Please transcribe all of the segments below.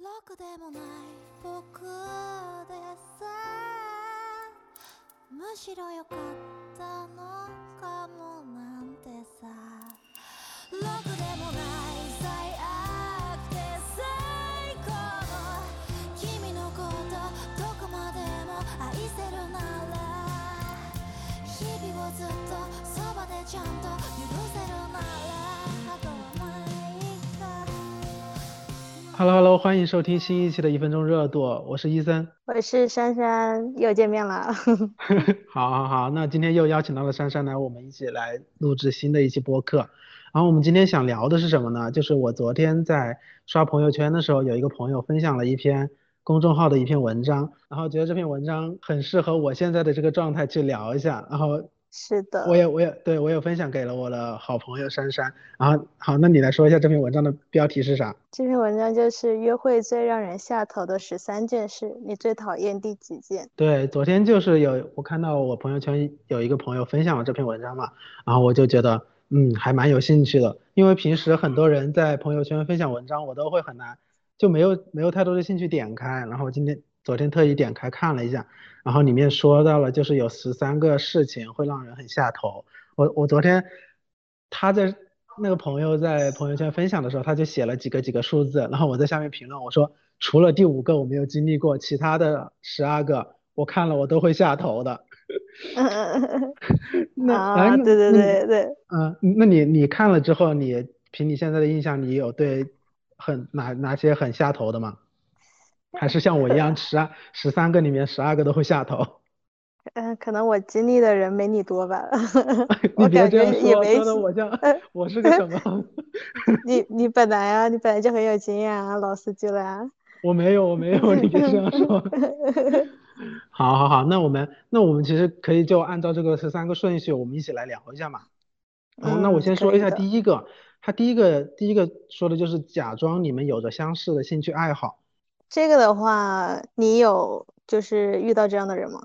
ろくでもない僕でさ。むしろ良かったのかもなんてさ。ろくでもない最悪で最高の君のことどこまでも愛せるなら。日々をずっとそばでちゃんと許せるなら。Hello Hello，欢迎收听新一期的一分钟热度，我是伊森。我是珊珊，又见面了。好，好，好，那今天又邀请到了珊珊来，我们一起来录制新的一期播客。然后我们今天想聊的是什么呢？就是我昨天在刷朋友圈的时候，有一个朋友分享了一篇公众号的一篇文章，然后觉得这篇文章很适合我现在的这个状态去聊一下，然后是的，我也我也对我也分享给了我的好朋友珊珊。然后好，那你来说一下这篇文章的标题是啥？这篇文章就是约会最让人下头的十三件事，你最讨厌第几件？对，昨天就是有我看到我朋友圈有一个朋友分享了这篇文章嘛，然后我就觉得嗯还蛮有兴趣的，因为平时很多人在朋友圈分享文章，我都会很难就没有没有太多的兴趣点开，然后今天昨天特意点开看了一下，然后里面说到了就是有十三个事情会让人很下头，我我昨天他在那个朋友在朋友圈分享的时候，他就写了几个几个数字，然后我在下面评论我说除了第五个我没有经历过，其他的十二个我看了我都会下头的。那对对对对，嗯，那你你看了之后，你凭你现在的印象，你有对很哪哪些很下头的吗？还是像我一样十二十三个里面十二个都会下头？嗯，可能我经历的人没你多吧，你别这样说，觉也没说的我像我是个什么？你你本来啊，你本来就很有经验啊，老司机了啊。我没有，我没有，你别这样说。好，好，好，那我们那我们其实可以就按照这个十三个顺序，我们一起来聊一下嘛。然后那我嗯，先说一下。第一个，他第一个第一个说的就是假装你们有着相似的兴趣爱好。这个的话，你有就是遇到这样的人吗？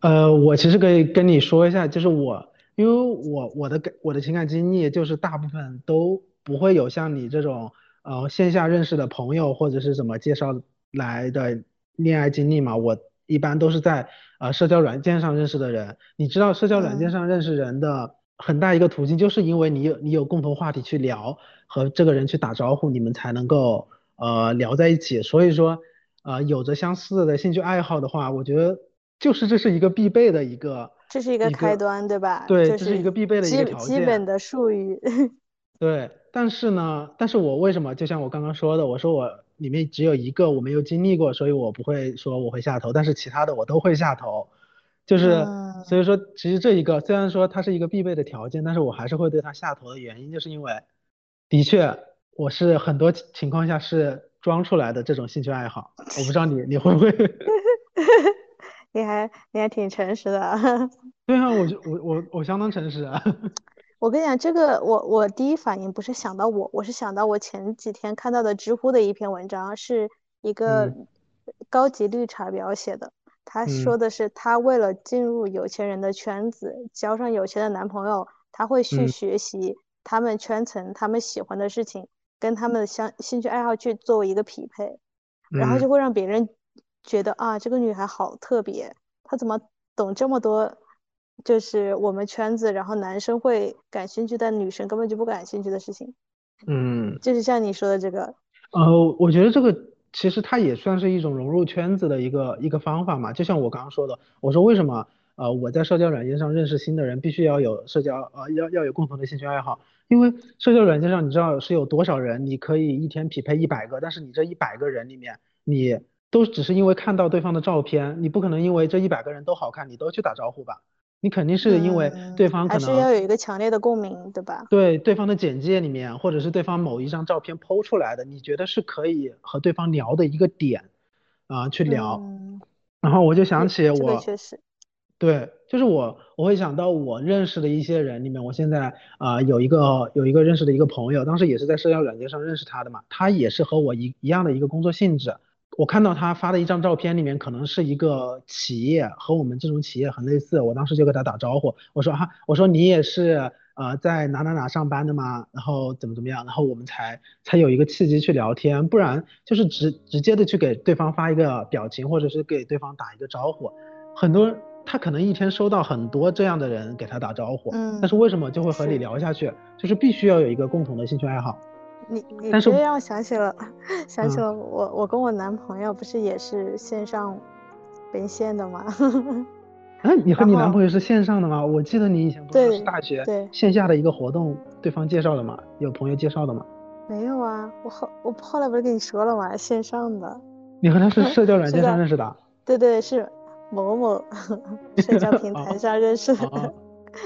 呃，我其实可以跟你说一下，就是我，因为我我的感我的情感经历就是大部分都不会有像你这种呃线下认识的朋友或者是怎么介绍来的恋爱经历嘛，我一般都是在呃社交软件上认识的人。你知道社交软件嗯上认识人的很大一个途径，就是因为你有你有共同话题去聊，和这个人去打招呼，你们才能够呃聊在一起。所以说呃有着相似的兴趣爱好的话，我觉得就是这是一个必备的一个这是一个开端，对吧？对，这是一个必备的一个条件。基本的术语。对，但是呢，但是我为什么就像我刚刚说的，我说我里面只有一个我没有经历过，所以我不会说我会下头，但是其他的我都会下头。就是嗯所以说，其实这一个虽然说它是一个必备的条件，但是我还是会对它下头的原因，就是因为的确我是很多情情况下是装出来的这种兴趣爱好，我不知道你你会不会？你还你还挺诚实的啊。对啊，我就我我我相当诚实啊。我跟你讲，这个我我第一反应不是想到我，我是想到我前几天看到的知乎的一篇文章，是一个嗯高级绿茶婊写的。他说嗯的是，他为了进入有钱人的圈子，交上有钱的男朋友，他会去嗯学习他们圈层他们喜欢的事情，跟他们的相兴趣爱好去作为一个匹配，然后就嗯会让别人觉得啊，这个女孩好特别，她怎么懂这么多，就是我们圈子，然后男生会感兴趣，但女生根本就不感兴趣的事情，嗯。就是像你说的这个，呃，我觉得这个其实它也算是一种融入圈子的一个一个方法嘛。就像我刚刚说的，我说为什么呃我在社交软件上认识新的人必须要有社交呃要要有共同的兴趣爱好，因为社交软件上你知道是有多少人，你可以一天匹配一百个，但是你这一百个人里面，你都只是因为看到对方的照片，你不可能因为这一百个人都好看，你都去打招呼吧？你肯定是因为嗯，对方可能还是。要有一个强烈的共鸣，对吧？对对方的简介里面，或者是对方某一张照片剖出来的，你觉得是可以和对方聊的一个点啊，去聊。嗯，然后我就想这这个起我，确实，对，就是我我会想到我认识的一些人里面，我现在啊、有一个有一个认识的一个朋友，当时也是在社交软件上认识他的嘛，他也是和我一一样的一个工作性质。我看到他发的一张照片里面可能是一个企业，和我们这种企业很类似，我当时就给他打招呼，我说哈，我说你也是呃在哪哪哪上班的吗？然后怎么怎么样，然后我们才才有一个契机去聊天，不然就是直直接的去给对方发一个表情，或者是给对方打一个招呼，很多他可能一天收到很多这样的人给他打招呼，嗯但是为什么就会和你聊下去？就是必须要有一个共同的兴趣爱好。你你但是让我想起了，想起嗯了我我跟我男朋友不是也是线上连线的吗？啊，你和你男朋友是线上的吗？我记得你以前不是大学对线下的一个活动，对方介绍的吗？有朋友介绍的吗？没有啊，我后我后来不是跟你说了吗？线上的，你和他是 社交软件上认识的啊？对对是某某 社交平台上认识的哦，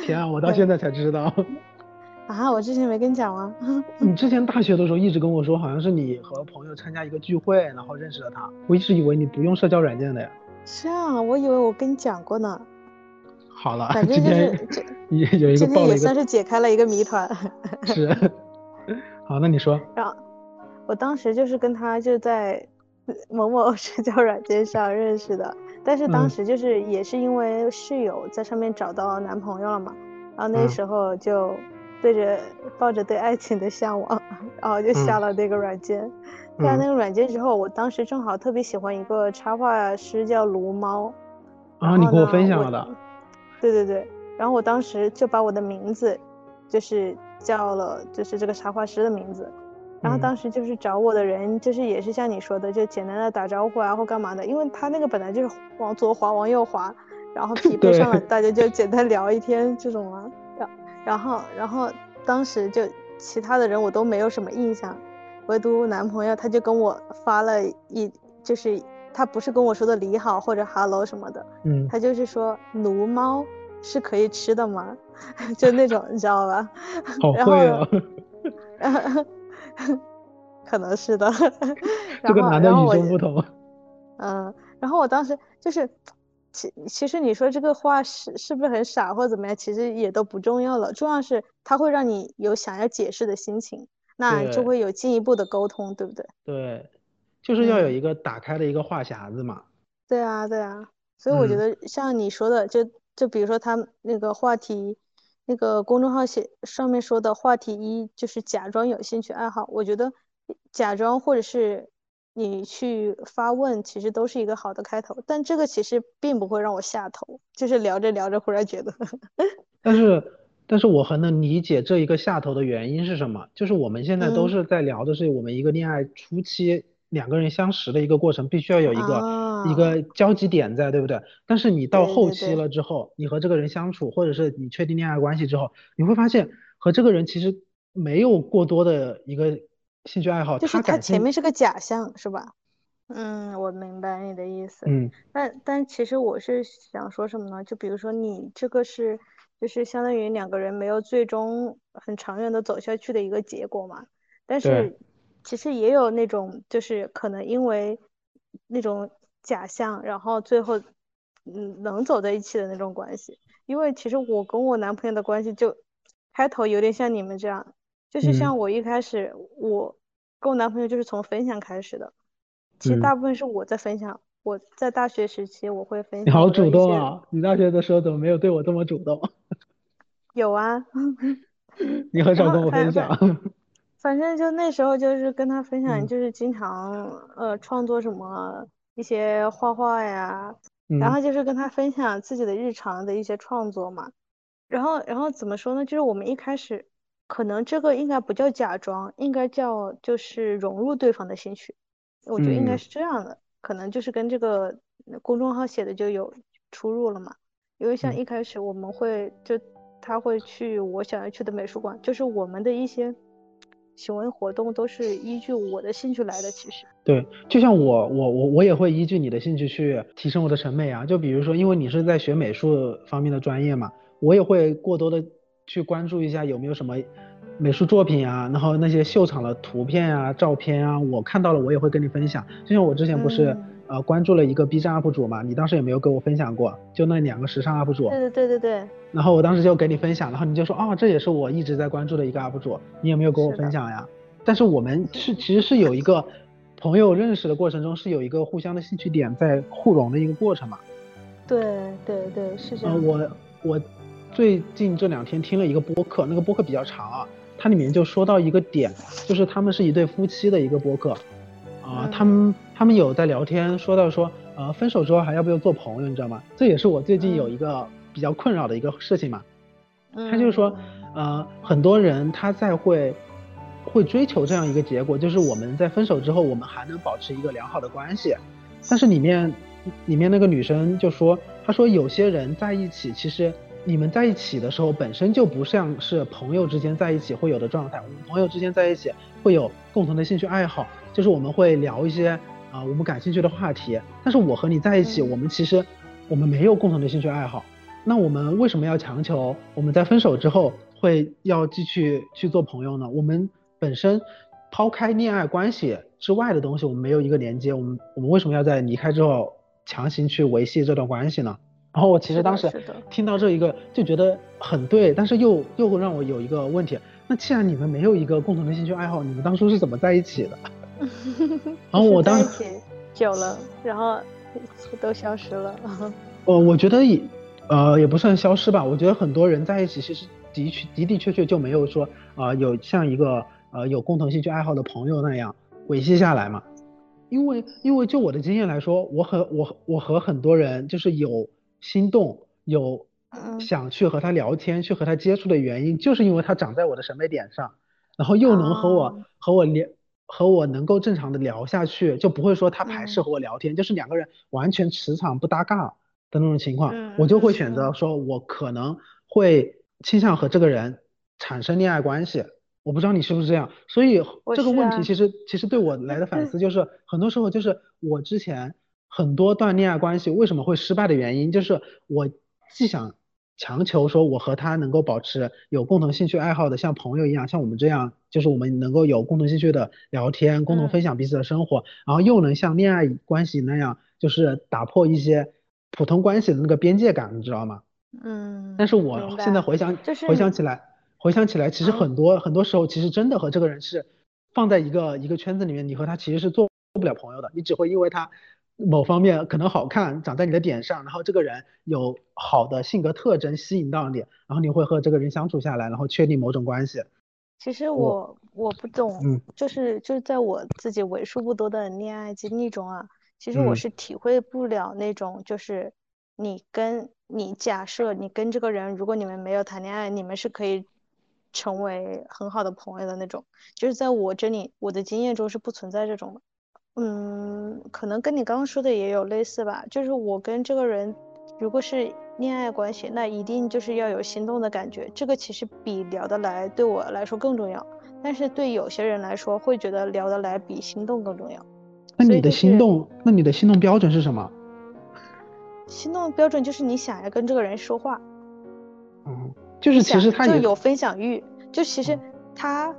天啊，我到现在才知道。啊，我之前没跟你讲吗？你之前大学的时候一直跟我说，好像是你和朋友参加一个聚会，然后认识了他。我一直以为你不用社交软件的呀。是啊，我以为我跟你讲过呢，好了，反正就是这也有一个今天也爆了一个算是解开了一个谜团。是。好，那你说。然后我当时就是跟他就在某某社交软件上认识的，但是当嗯时就是也是因为室友在上面找到男朋友了嘛，然后那嗯时候就对着抱着对爱情的向往，然后就下嗯了那个软件。下了那嗯个软件之后，我当时正好特别喜欢一个插画师叫卢猫，啊，你给我然后呢我分享了的。对对对，然后我当时就把我的名字，就是叫了，就是这个插画师的名字。然后嗯当时就是找我的人，就是也是像你说的，就简单的打招呼啊或干嘛的，因为他那个本来就是往左滑往右滑，然后 匹配上了，大家就简单聊一天这种嘛。然然后然后当时就其他的人我都没有什么印象，唯独男朋友他就跟我发了一，就是他不是跟我说的你好或者 hello 什么的，嗯，他就是说奴猫是可以吃的吗？就那种你知道吧？好然后会哦。可能是的。这个然后男的与众不同。嗯，然后我当时就是，其其实你说这个话是是不是很傻或者怎么样，其实也都不重要了，重要是它会让你有想要解释的心情，那就会有进一步的沟通，对不对？对，就是要有嗯一个打开的一个话匣子嘛。对啊，对啊，所以我觉嗯得像你说的，就就比如说他那个话题，那个公众号写上面说的话题一就是假装有兴趣爱好，我觉得假装或者是你去发问，其实都是一个好的开头，但这个其实并不会让我下头，就是聊着聊着忽然觉得，但是，但是我很能理解这一个下头的原因是什么，就是我们现在都嗯。是在聊的是我们一个恋爱初期两个人相识的一个过程，必须要有一个、一啊，个交集点在，对不对？但是你到后期了之后，你和这个人相处，或者是你确定恋爱关系之后，你会发现和这个人其实没有过多的一个兴趣爱好，就是他，前面是个假象，是吧？嗯，我明白你的意思。嗯但但其实我是想说什么呢？就比如说你这个是，就是相当于两个人没有最终很长远的走下去的一个结果嘛。但是其实也有那种，就是可能因为那种假象，然后最后嗯能走在一起的那种关系。因为其实我跟我男朋友的关系就开头有点像你们这样，就是嗯像我一开始我跟我男朋友就是从分享开始的。其实嗯大部分是我在分享，我在大学时期我会分享你好主动啊！你大学的时候怎么没有对我这么主动？有啊，你很少跟我分享。反正就那时候就是跟他分享，嗯就是经常呃创作什么一些画画呀，然嗯后就是跟他分享自己的日常的一些创作嘛。然后然后怎么说呢？就是我们一开始可能这个应该不叫假装，应该叫就是融入对方的兴趣。我觉得应该嗯是这样的，可能就是跟这个公众号写的就有出入了嘛。因为像嗯一开始我们会就他会去我想要去的美术馆，就是我们的一些行为活动都是依据我的兴趣来的。其实，对，就像我我我我也会依据你的兴趣去提升我的审美啊。就比如说，因为你是在学美术方面的专业嘛，我也会过多的去关注一下有没有什么美术作品啊，然后那些秀场的图片啊、照片啊，我看到了我也会跟你分享。就像我之前不是、嗯呃关注了一个 B 站 UP 主嘛，你当时也没有跟我分享过，就那两个时尚 UP 主。对对对对对，然后我当时就给你分享，然后你就说啊、这也是我一直在关注的一个 UP 主，你有没有跟我分享呀？但是我们是其实是有一个朋友认识的过程中是有一个互相的兴趣点在互融的一个过程嘛。对对对，是这呃，样。我我最近这两天听了一个播客，那个播客比较长啊，它里面就说到一个点，就是他们是一对夫妻的一个播客，啊、嗯他们他们有在聊天，说到说，呃，分手之后还要不要做朋友，你知道吗？这也是我最近有一个比较困扰的一个事情嘛。他就是说，呃，很多人他在会会追求这样一个结果，就是我们在分手之后，我们还能保持一个良好的关系。但是里面里面那个女生就说，她说有些人在一起，其实你们在一起的时候本身就不像是朋友之间在一起会有的状态。我们朋友之间在一起会有共同的兴趣爱好，就是我们会聊一些啊、我们感兴趣的话题。但是我和你在一起，嗯我们其实我们没有共同的兴趣爱好。那我们为什么要强求我们在分手之后会要继续去做朋友呢？我们本身抛开恋爱关系之外的东西，我们没有一个连接，我们我们为什么要在离开之后强行去维系这段关系呢？然后我其实当时听到这一个就觉得很对，但是又又让我有一个问题，那既然你们没有一个共同的兴趣爱好，你们当初是怎么在一起的？然后我当久了，然后都消失了。呃，我觉得也，呃，也不算消失吧。我觉得很多人在一起，其实的确的的确确就没有说，啊，有像一个呃有共同兴趣爱好的朋友那样维系下来嘛。因为因为就我的经验来说，我和我和我和很多人就是有心动，有嗯想去和他聊天，去和他接触的原因，就是因为他长在我的审美点上，然后又能和我、哦和我聊。和我能够正常的聊下去，就不会说他排斥嗯和我聊天，就是两个人完全磁场不搭嘎的那种情况，嗯我就会嗯选择嗯说，我可能会倾向和这个人产生恋爱关系。我不知道你是不是这样，所以这个问题其实其实对我来的反思 就是，很多时候就是我之前很多段恋爱关系为什么会失败的原因，就是我既想强求说我和他能够保持有共同兴趣爱好的，像朋友一样，像我们这样，就是我们能够有共同兴趣的聊天，共同嗯分享彼此的生活，然后又能像恋爱关系那样，就是打破一些普通关系的那个边界感，你知道吗？嗯，但是我现在回想就是回想起来，回想起来，其实嗯很多很多时候，其实真的和这个人是放在一个一个圈子里面，你和他其实是做不了朋友的，你只会因为他某方面可能好看，长在你的点上，然后这个人有好的性格特征吸引到你，然后你会和这个人相处下来，然后确定某种关系。其实我我我不懂，嗯就是就是在我自己为数不多的恋爱经历中啊，其实我嗯是体会不了那种就是你跟你假设你跟这个人，如果你们没有谈恋爱，你们是可以成为很好的朋友的那种，就是在我这里我的经验中是不存在这种的。嗯，可能跟你刚刚说的也有类似吧，就是我跟这个人如果是恋爱关系，那一定就是要有心动的感觉，这个其实比聊得来对我来说更重要，但是对有些人来说会觉得聊得来比心动更重要。那你的心动，那你的心动标准是什么？心动的标准就是你想要跟这个人说话，嗯，就是其实他就有分享欲，就其实嗯他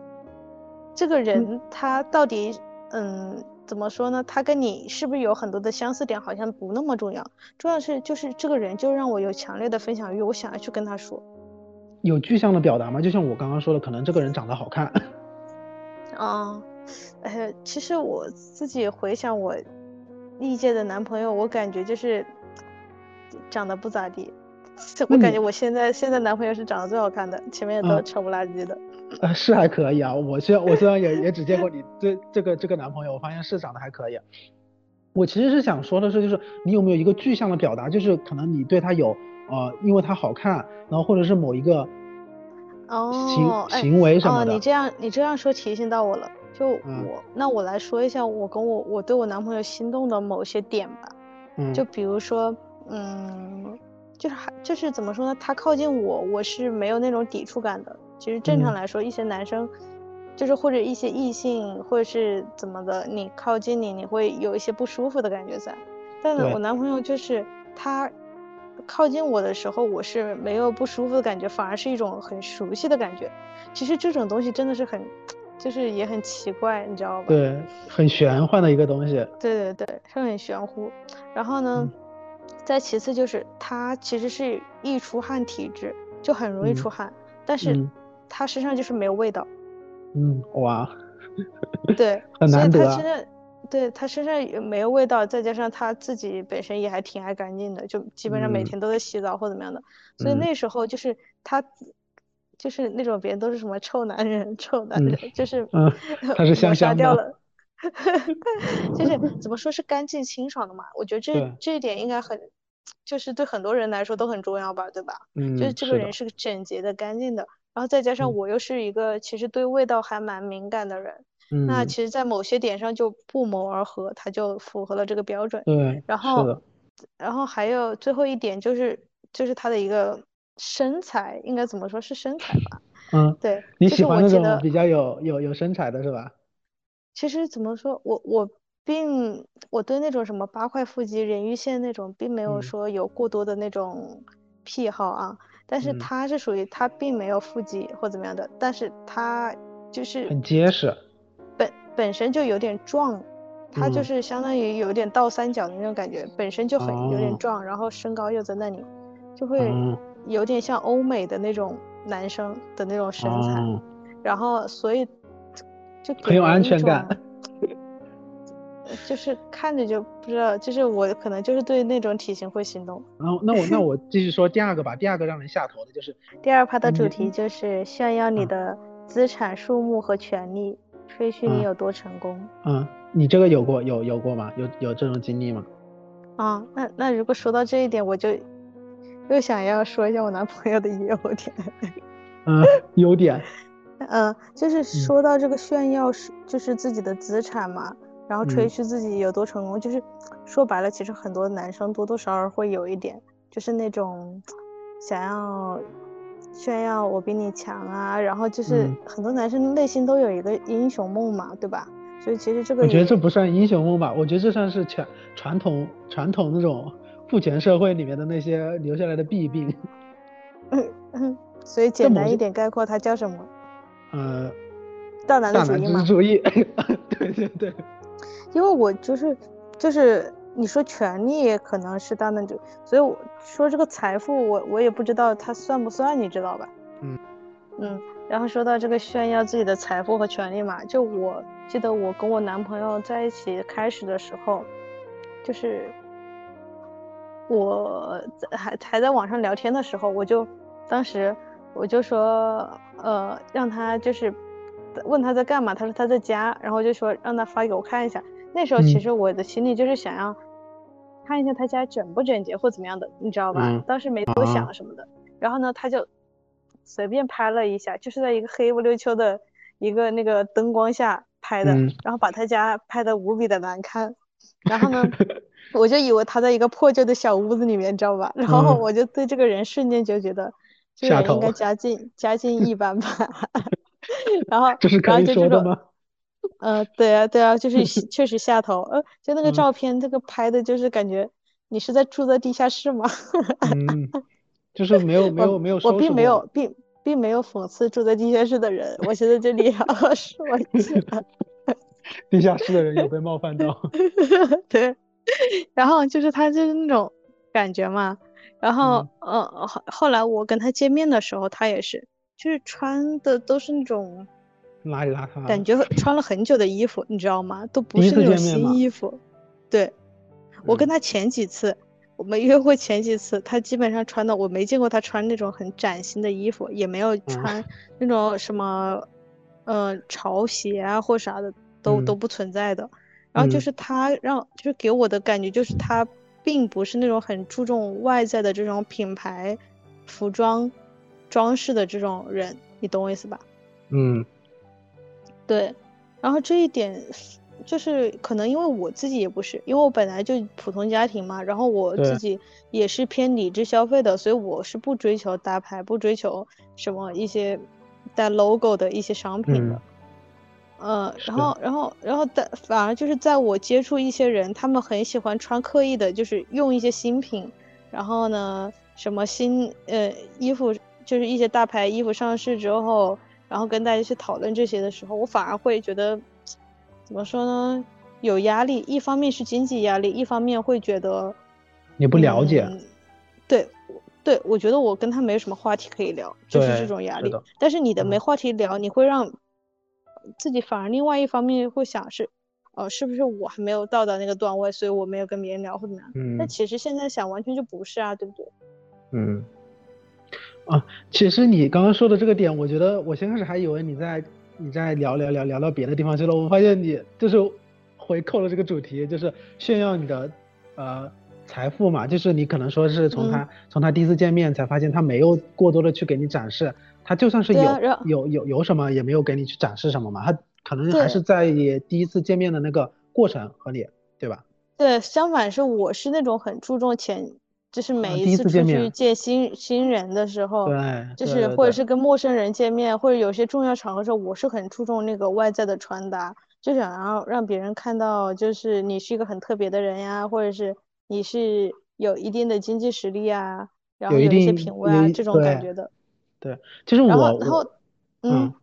这个人他到底嗯怎么说呢？他跟你是不是有很多的相似点，好像不那么重要，重要是就是这个人就让我有强烈的分享欲，我想要去跟他说。有具象的表达吗？就像我刚刚说的，可能这个人长得好看。嗯，呃，其实我自己回想我历届的男朋友，我感觉就是长得不咋地。我感觉我现在现在男朋友是长得最好看的，前面都嗯丑不拉几的。呃，是还可以啊。我虽然我虽然也也只见过你这这个这个男朋友，我发现是长得还可以。我其实是想说的是，就是你有没有一个具象的表达，就是可能你对他有呃，因为他好看，然后或者是某一个行、哦，行，行为什么哦，的。你这样你这样说提醒到我了。就嗯我，那我来说一下我跟我我对我男朋友心动的某些点吧。嗯，就比如说，嗯，就是还就是怎么说呢？他靠近我，我是没有那种抵触感的。其实正常嗯来说，一些男生，就是或者一些异性，或者是怎么的，你靠近你，你会有一些不舒服的感觉在。但是我男朋友就是他靠近我的时候，我是没有不舒服的感觉，反而是一种很熟悉的感觉。其实这种东西真的是很，就是也很奇怪，你知道吧？对，很玄幻的一个东西。对对对，是很玄乎。然后呢，嗯再其次就是他其实是易出汗体质，就很容易嗯出汗，但是嗯他身上就是没有味道。嗯，哇，对，很难得啊他身上对他身上也没有味道，再加上他自己本身也还挺爱干净的，就基本上每嗯天都在洗澡或怎么样的，所以嗯那时候就是他，就是那种别人都是什么臭男人、臭男嗯人，就是嗯 他是抹香杀掉了，就是怎么说是干净清爽的嘛？我觉得这这一点应该很，就是对很多人来说都很重要吧，对吧？嗯就是这个人是个整洁的、干净的，然后再加上嗯我又是一个其实对味道还蛮敏感的人。那嗯，其实，在某些点上就不谋而合，它就符合了这个标准。对，然后，然后还有最后一点就是，就是他的一个身材，应该怎么说是身材吧？嗯，对，你就是喜欢那种比较有有有身材的是吧？其实怎么说，我我并我对那种什么八块腹肌、人鱼线那种，并没有嗯说有过多的那种癖好啊。但是嗯。他是属于他并没有腹肌或怎么样的，但是他就是很结实，本本身就有点壮，他就嗯。是相当于有点倒三角的那种感觉，本身就很有点哦。壮，然后身高又在那里，就会哦。有点像欧美的那种男生的那种身材，哦，然后所以就很有安全感。种，就是看着就不知道，就是我可能就是对那种体型会心动。然后那我那我继续说第二个吧，第二个让人下头的就是第二趴的主题就是炫耀你嗯的资产数目和权利，吹嘘你嗯有多成功。嗯，你这个有过有有过吗？有有这种经历吗？啊，那那如果说到这一点，我就又想要说一下我男朋友的优点。嗯，优点，嗯，就是说到这个炫耀是就是自己的资产嘛，然后吹嗯嘘自己有多成功，就是说白了，其实很多男生多多少少会有一点，就是那种想要炫耀我比你强啊，然后就是嗯很多男生内心都有一个英雄梦嘛，对吧？所以其实这个我觉得这不算英雄梦吧，我觉得这算是传传统传统那种父权社会里面的那些留下来的弊病。嗯嗯，所以简单一点概括，它叫什么？呃，大男大男子主义嘛子。主义，对对对，因为我就是就是你说权利可能是大男子，所以我说这个财富我我也不知道它算不算，你知道吧？嗯嗯，然后说到这个炫耀自己的财富和权利嘛，就我记得我跟我男朋友在一起开始的时候，就是我在还还在网上聊天的时候，我就当时我就说呃让他就是问他在干嘛，他说他在家，然后就说让他发给我看一下。那时候其嗯实我的心里就是想要看一下他家整不整洁或怎么样的，你知道吧？嗯当时没多啊想什么的。然后呢，他就随便拍了一下，就是在一个黑不溜秋的一个那个灯光下拍的，嗯然后把他家拍的无比的难看。然后呢，我就以为他在一个破旧的小屋子里面，你知道吧？然后嗯我就对这个人瞬间就觉得，这个人应该 家境家境一般般。然后，这是然后就这种，说的吗？呃，对啊，对啊，就是 确实下头。呃，就那个嗯照片，这个拍的就是感觉你是在住在地下室吗？嗯，就是没有没有没有我并没有，并并没有讽刺住在地下室的人，我现在这里要说一下，地下室的人有被冒犯到。对，然后就是他就是那种感觉嘛，然后呃后后来我跟他见面的时候，他也是，就是穿的都是那种邋里邋遢，感觉穿了很久的衣服，你知道吗？都不是那种新衣服，对，我跟嗯他前几次。我们约会前几次，他基本上穿的我没见过他穿那种很崭新的衣服，也没有穿那种什么，呃，潮鞋啊或啥的都都嗯不存在的。然后就嗯是他让，就是给我的感觉就是他并不是那种很注重外在的这种品牌服装装饰的这种人，你懂我意思吧？嗯对，然后这一点就是可能因为我自己也不是，因为我本来就普通家庭嘛，然后我自己也是偏理智消费的，所以我是不追求大牌，不追求什么一些带 logo 的一些商品的。嗯呃，是然后，然后，然后但反而就是在我接触一些人，他们很喜欢穿刻意的，就是用一些新品，然后呢，什么新呃衣服，就是一些大牌衣服上市之后，然后跟大家去讨论这些的时候，我反而会觉得怎么说呢，有压力。一方面是经济压力，一方面会觉得你不了解，嗯对，对，我觉得我跟他没有什么话题可以聊，就是这种压力是。但是你的没嗯话题聊，你会让自己反而另外一方面会想是，哦，是不是我还没有到达那个段位，所以我没有跟别人聊或怎么样？嗯但其实现在想，完全就不是啊，对不对？嗯，啊，其实你刚刚说的这个点，我觉得我先开始还以为你在你在聊聊聊聊到别的地方去了，我发现你就是回扣了这个主题，就是炫耀你的呃财富嘛，就是你可能说是从他、从他第一次见面才发现他没有过多的去给你展示，他就算是有、啊有有有什么也没有给你去展示什么嘛，他可能还是在意第一次见面的那个过程和你，对吧？对，相反是我是那种很注重前，就是每一一次出去见新新人的时候，对，就是或者是跟陌生人见面，或者有些重要场合的时候，我是很注重那个外在的穿搭，就想要让别人看到，就是你是一个很特别的人呀，或者是你是有一定的经济实力啊，然后有一些品味啊，这种感觉的。对，就是然我后，然后，嗯嗯，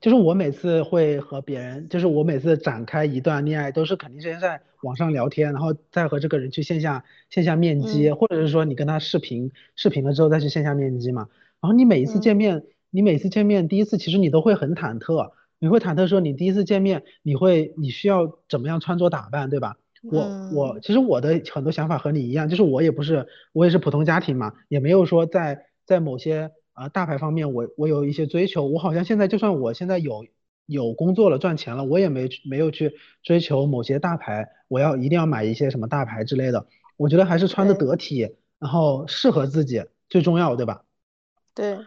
就是我每次会和别人，就是我每次展开一段恋爱，都是肯定先在网上聊天，然后再和这个人去线下线下面基，嗯或者是说你跟他视频视频了之后再去线下面基嘛。然后你每一次嗯见面，你每次见面第一次其实你都会很忐忑，你会忐忑说你第一次见面你会你需要怎么样穿着打扮，对吧？我我嗯其实我的很多想法和你一样，就是我也不是我也是普通家庭嘛，也没有说在在某些呃大牌方面我我有一些追求，我好像现在就算我现在有有工作了赚钱了，我也没去没有去追求某些大牌，我要一定要买一些什么大牌之类的，我觉得还是穿的对。得体，然后适合自己最重要，对吧？对，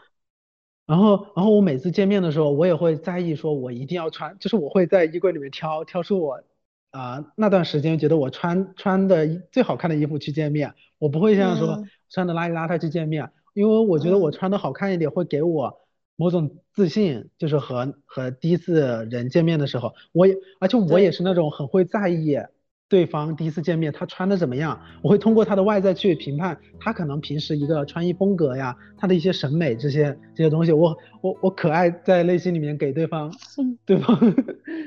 然后，然后我每次见面的时候，我也会在意，说我一定要穿，就是我会在衣柜里面挑挑出我，啊、那段时间觉得我穿穿的最好看的衣服去见面，我不会像说嗯。穿的邋里邋遢去见面，因为我觉得我嗯穿的好看一点会给我某种自信，就是和和第一次人见面的时候，我也而且我也是那种很会在意对方第一次见面他穿的怎么样，我会通过他的外在去评判他可能平时一个穿衣风格呀，他的一些审美这些这些东西，我我我可爱在内心里面给对方嗯对方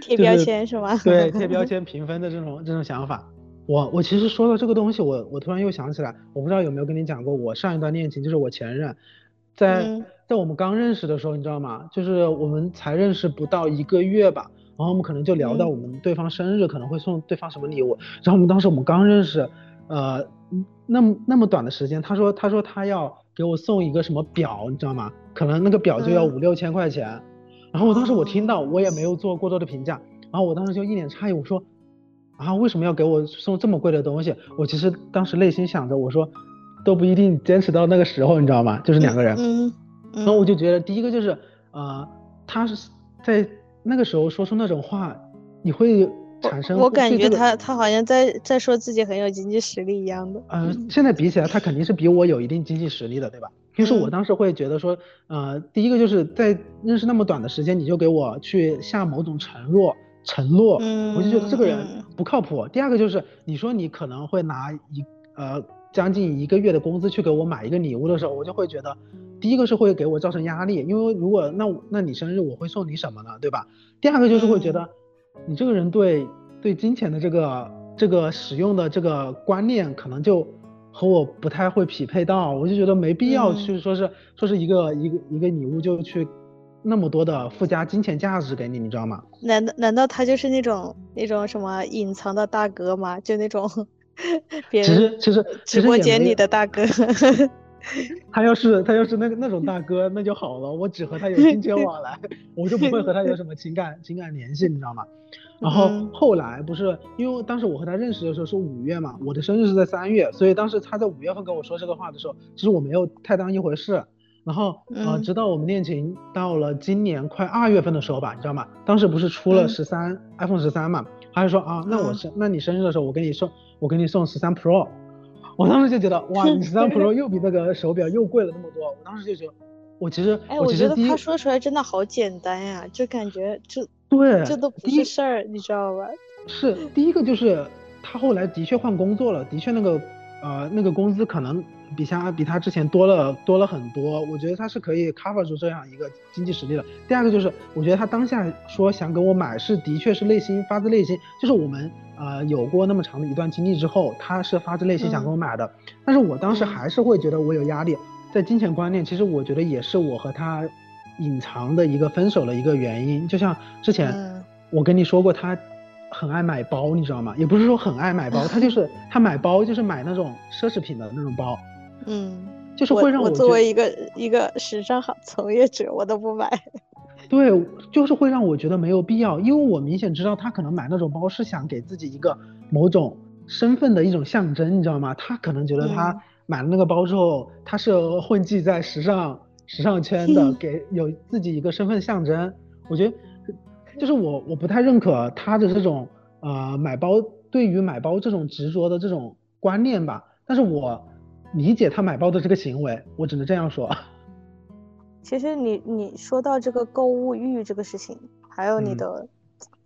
贴标签是吗？对，贴标 签评分的这种这种想法。我我其实说到这个东西，我我突然又想起来，我不知道有没有跟你讲过，我上一段恋情就是我前任，在嗯。在我们刚认识的时候，你知道吗？就是我们才认识不到一个月吧，然后我们可能就聊到嗯。我们对方生日可能会送对方什么礼物，然后我们当时我们刚认识，呃，嗯那么那么短的时间，他说他说他要给我送一个什么表，你知道吗？可能那个表就要嗯。五六千块钱，然后我当时我听到哦。我也没有做过多的评价，然后我当时就一脸诧异，我说啊为什么要给我送这么贵的东西？我其实当时内心想着，我说都不一定坚持到那个时候，你知道吗？就是两个人，嗯，然后我嗯就觉得第一个就是呃他是在那个时候说出那种话，你会产生我感觉他他好像在在说自己很有经济实力一样的。呃，现在比起来，他肯定是比我有一定经济实力的，对吧？就是我嗯当时会觉得说，呃，第一个就是在认识那么短的时间，你就给我去下某种承诺，承诺，我就觉得这个人嗯不靠谱。第二个就是你说你可能会拿一呃将近一个月的工资去给我买一个礼物的时候，我就会觉得，第一个是会给我造成压力，因为如果那那你生日我会送你什么呢，对吧？第二个就是会觉嗯得你这个人对对金钱的这个这个使用的这个观念可能就和我不太会匹配到，我就觉得没必要嗯去说是、说是一个一个一个礼物就去那么多的附加金钱价值给你，你知道吗？难道难道他就是那种那种什么隐藏的大哥吗？就那种别其人实其实直播间里的大哥。他要是他要是那个那种大哥，那就好了，我只和他有金钱往来，我就不会和他有什么情感情感联系，你知道吗？然后嗯后来不是因为当时我和他认识的时候是五月嘛，我的生日是在三月，所以当时他在五月份跟我说这个话的时候，其实我没有太当一回事。然后呃，嗯。直到我们恋情到了今年快二月份的时候吧，你知道吗？当时不是出了嗯。十三、iPhone 十三嘛，他就说啊，那我嗯。生、那你生日的时候我给你送我给你送十三 Pro，我当时就觉得哇，你十三 Pro 又比那个手表又贵了那么多，我当时就觉得，我其实哎，我觉得他说出来真的好简单呀，就感觉这对这都不是事儿，你知道吧？是第一个就是他后来的确换工作了，的确那个呃那个工资可能比他比他之前多了多了很多，我觉得他是可以 cover 住这样一个经济实力的。第二个就是我觉得他当下说想给我买是的确是内心发自内心，就是我们呃有过那么长的一段经历之后，他是发自内心想给我买的，但是我当时嗯。还是会觉得我有压力，在金钱观念其实我觉得也是我和他隐藏的一个分手的一个原因，就像之前。嗯。我跟你说过他，很爱买包，你知道吗？也不是说很爱买包，他就是 他买包就是买那种奢侈品的那种包，嗯，就是会让我作为一个一个时尚行从业者，我都不买。对，就是会让我觉得没有必要，因为我明显知道他可能买那种包是想给自己一个某种身份的一种象征，你知道吗？他可能觉得他嗯买了那个包之后，他是混迹在时尚时尚圈的，给有自己一个身份象征。我觉得就是我我不太认可他的这种呃买包对于买包这种执着的这种观念吧，但是我理解他买包的这个行为，我只能这样说。其实你你说到这个购物欲这个事情，还有你嗯的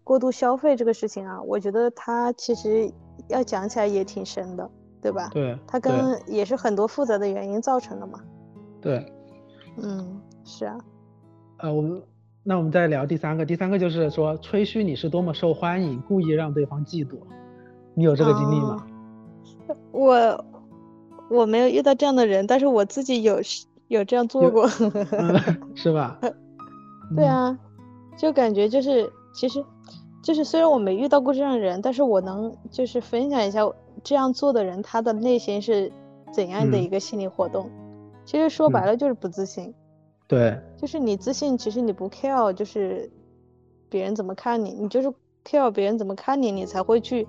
过度消费这个事情啊，我觉得它其实要讲起来也挺深的，对吧？对，它跟也是很多复杂的原因造成的嘛。对。嗯，是啊，呃，我们那我们再聊第三个，第三个就是说吹嘘你是多么受欢迎，故意让对方嫉妒。你有这个经历吗？我我没有遇到这样的人，但是我自己有有这样做过。嗯，是吧？嗯，对啊，就感觉就是其实就是虽然我没遇到过这样的人，但是我能就是分享一下这样做的人他的内心是怎样的嗯一个心理活动。其实说白嗯了就是不自信，对，就是你自信，其实你不 care 就是别人怎么看你，你就是 care 别人怎么看你，你才会去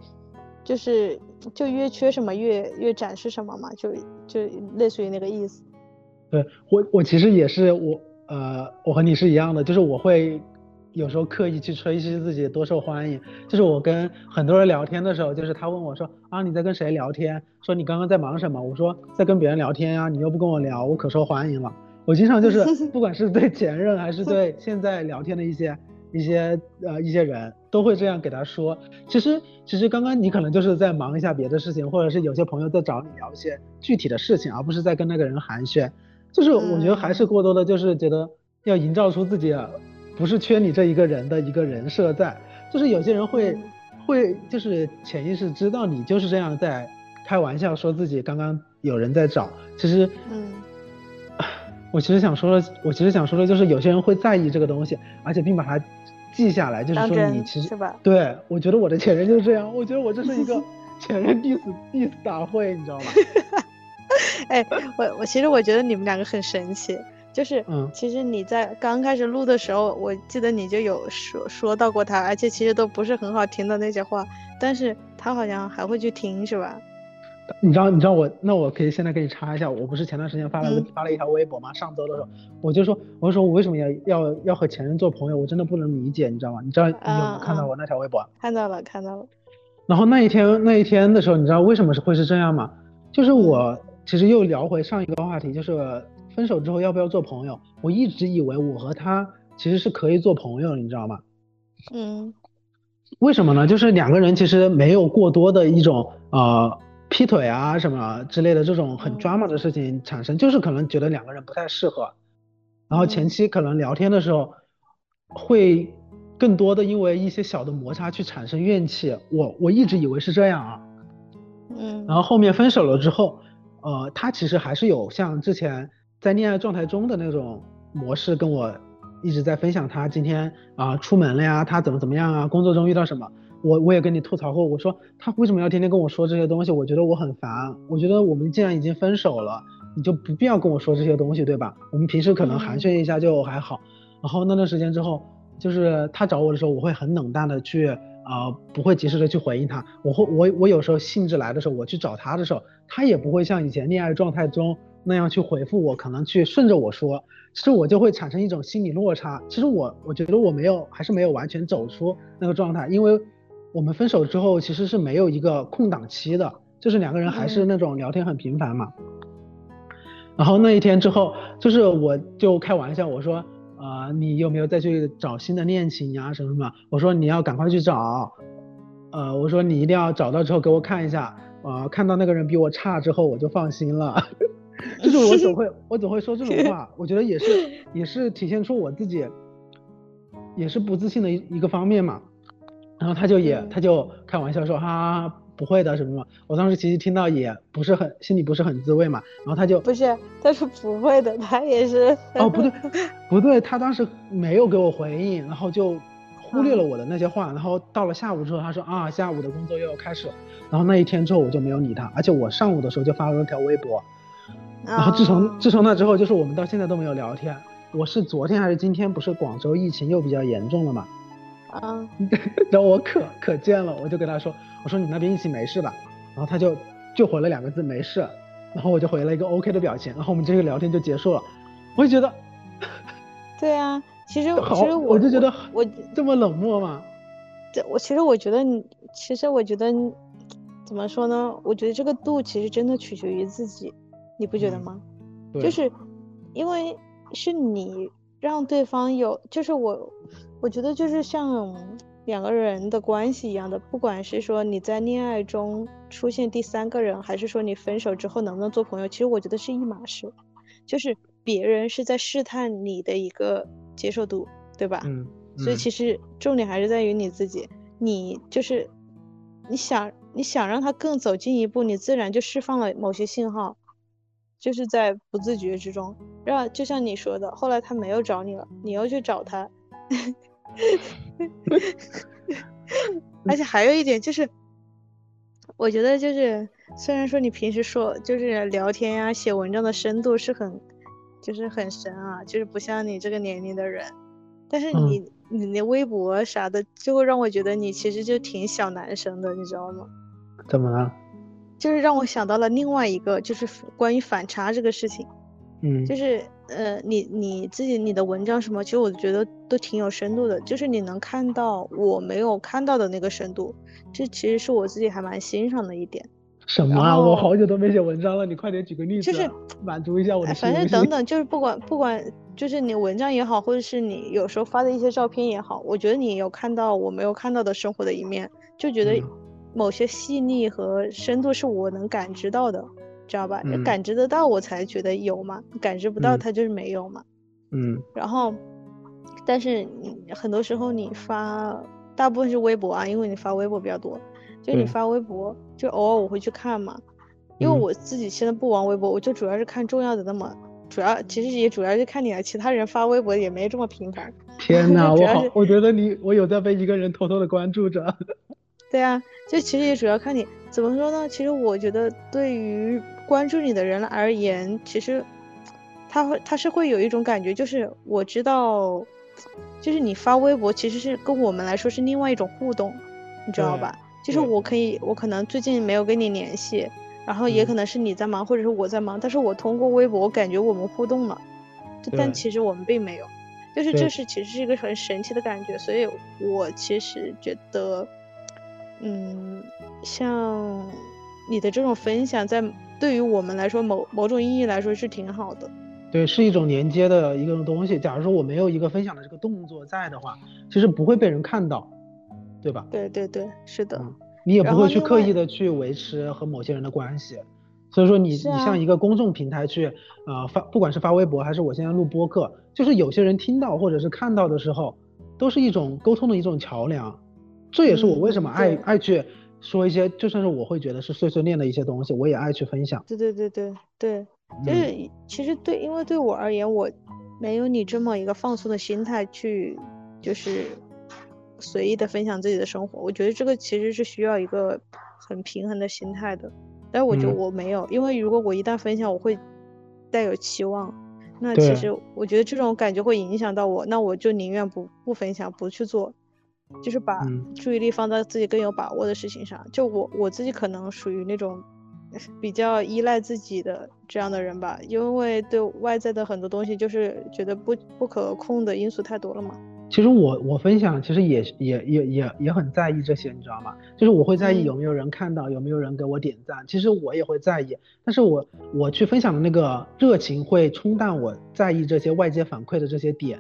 就是就越缺什么越越展示什么嘛，就就类似于那个意思。对我我其实也是我呃我和你是一样的，就是我会有时候刻意去吹嘘自己多受欢迎。就是我跟很多人聊天的时候，就是他问我说啊你在跟谁聊天？说你刚刚在忙什么？我说在跟别人聊天呀、你又不跟我聊，我可受欢迎了。我经常就是 不管是对前任还是对现在聊天的一些一些呃一些人，都会这样给他说。其实其实刚刚你可能就是在忙一下别的事情，或者是有些朋友在找你聊一些具体的事情，而不是在跟那个人寒暄。就是我觉得还是过多的，就是觉得要营造出自己啊不是缺你这一个人的一个人设在。就是有些人会嗯会就是潜意识知道你就是这样在开玩笑，说自己刚刚有人在找。其实嗯我其实想说的，我其实想说的就是有些人会在意这个东西，而且并把它记下来，就是说你其实是吧？对我觉得我的前任就是这样，我觉得我这是一个 前任 diss diss 大会，你知道吗？哎，我我其实我觉得你们两个很神奇，就是嗯其实你在刚开始录的时候，我记得你就有说说到过他，而且其实都不是很好听的那些话，但是他好像还会去听，是吧？你知道，你知道我，那我可以现在给你查一下，我不是前段时间发了个、嗯发了一条微博吗？上周的时候，我就说，我就说我为什么要要要和前任做朋友，我真的不能理解，你知道吗？你知道你有没有看到我那条微博？看到了，看到了。然后那一天那一天的时候，你知道为什么是会是这样吗？就是我其实又聊回上一个话题，就是分手之后要不要做朋友？我一直以为我和他其实是可以做朋友，你知道吗？嗯为什么呢？就是两个人其实没有过多的一种呃劈腿啊什么之类的这种很嗯。drama 的事情产生，就是可能觉得两个人不太适合，然后前嗯。期可能聊天的时候会更多的因为一些小的摩擦去产生怨气，我我一直以为是这样啊，嗯，然后后面分手了之后，呃，他其实还是有像之前在恋爱状态中的那种模式，跟我一直在分享他今天啊、出门了呀，他怎么怎么样啊，工作中遇到什么，我我也跟你吐槽过，我说他为什么要天天跟我说这些东西，我觉得我很烦，我觉得我们既然已经分手了，你就不必要跟我说这些东西，对吧？我们平时可能寒暄一下就还好，然后那段时间之后，就是他找我的时候，我会很冷淡的去啊、不会及时的去回应他。我会我我有时候兴致来的时候，我去找他的时候，他也不会像以前恋爱状态中那样去回复我，可能去顺着我说，其实我就会产生一种心理落差。其实我我觉得我没有还是没有完全走出那个状态，因为我们分手之后其实是没有一个空档期的，就是两个人还是嗯那种聊天很频繁嘛。然后那一天之后，就是我就开玩笑，我说，呃，你有没有再去找新的恋情呀什么什么？我说你要赶快去找，呃，我说你一定要找到之后给我看一下，呃，看到那个人比我差之后我就放心了。就是我总会 我总会说这种话，我觉得也是 也是体现出我自己也是不自信的一一个方面嘛。然后他就也嗯他就开玩笑说哈不会的什么什么，我当时其实听到也不是很心里不是很滋味嘛。然后他就不是，他说不会的，他也是。哦，不对，不对，他当时没有给我回应，然后就忽略了我的那些话。然后到了下午之后，他说啊，下午的工作又要开始了。然后那一天之后我就没有理他，而且我上午的时候就发了条微博。然后自从自从那之后，就是我们到现在都没有聊天。我是昨天还是今天？不是广州疫情又比较严重了嘛？啊。然后我可可见了，我就跟他说，我说你那边疫情没事吧？然后他就就回了两个字没事，然后我就回了一个 OK 的表情，然后我们这个聊天就结束了。我就觉得，对啊，其实其实我就觉得我这么冷漠吗？这我其实我觉得你，其实我觉得怎么说呢？我觉得这个度其实真的取决于自己。你不觉得吗？就是因为是你让对方有，就是我，我觉得就是像两个人的关系一样的，不管是说你在恋爱中出现第三个人，还是说你分手之后能不能做朋友，其实我觉得是一码事。就是别人是在试探你的一个接受度，对吧？嗯。所以其实重点还是在于你自己，你就是你想你想让他更走近一步，你自然就释放了某些信号。就是在不自觉之中，让就像你说的，后来他没有找你了，你又去找他，而且还有一点就是，我觉得就是，虽然说你平时说就是聊天呀、写文章的深度是很，就是很深啊，就是不像你这个年龄的人，但是你你那微博啥的，就会让我觉得你其实就挺小男生的，你知道吗？怎么了？就是让我想到了另外一个，就是关于反差这个事情，嗯，就是呃，你你自己你的文章什么，其实我觉得都挺有深度的，就是你能看到我没有看到的那个深度，这其实是我自己还蛮欣赏的一点。什么啊？我好久都没写文章了，你快点举个例子，就是满足一下我的。反正等等，就是不管不管，就是你文章也好，或者是你有时候发的一些照片也好，我觉得你有看到我没有看到的生活的一面，就觉得。某些细腻和深度是我能感知到的，知道吧？感知得到我才觉得有嘛，感知不到它就是没有嘛。嗯。然后，但是你很多时候你发，大部分是微博啊，因为你发微博比较多，就你发微博，就偶尔我会去看嘛。因为我自己现在不玩微博，我就主要是看重要的那么，主要其实也主要是看你啊，其他人发微博也没这么频繁。天哪，我好，我觉得你我有在被一个人偷偷的关注着。对啊，就其实也主要看你怎么说呢？其实我觉得对于关注你的人而言，其实他会他是会有一种感觉，就是我知道，就是你发微博其实是跟我们来说是另外一种互动，你知道吧？就是我可以，我可能最近没有跟你联系，然后也可能是你在忙，或者是我在忙，但是我通过微博，我感觉我们互动了，但其实我们并没有，就是这是其实是一个很神奇的感觉，所以我其实觉得。嗯，像你的这种分享，在对于我们来说，某某种意义来说是挺好的。对，是一种连接的一个东西。假如说我没有一个分享的这个动作在的话，其实不会被人看到，对吧？对对对，是的。你也不会去刻意的去维持和某些人的关系。所以说你你像一个公众平台去呃发，不管是发微博还是我现在录播客，就是有些人听到或者是看到的时候，都是一种沟通的一种桥梁。这也是我为什么爱爱去说一些，就算是我会觉得是碎碎念的一些东西，我也爱去分享。对对对对对，就是其实对，因为对我而言，我没有你这么一个放松的心态去，就是随意的分享自己的生活。我觉得这个其实是需要一个很平衡的心态的。但我觉得我没有，因为如果我一旦分享，我会带有期望，那其实我觉得这种感觉会影响到我，那我就宁愿不不分享，不去做。就是把注意力放在自己更有把握的事情上。就我我自己可能属于那种比较依赖自己的这样的人吧，因为对外在的很多东西就是觉得不不可控的因素太多了嘛。其实我我分享其实也也也也也很在意这些，你知道吗？就是我会在意有没有人看到，有没有人给我点赞。其实我也会在意，但是我我去分享的那个热情会冲淡我在意这些外界反馈的这些点。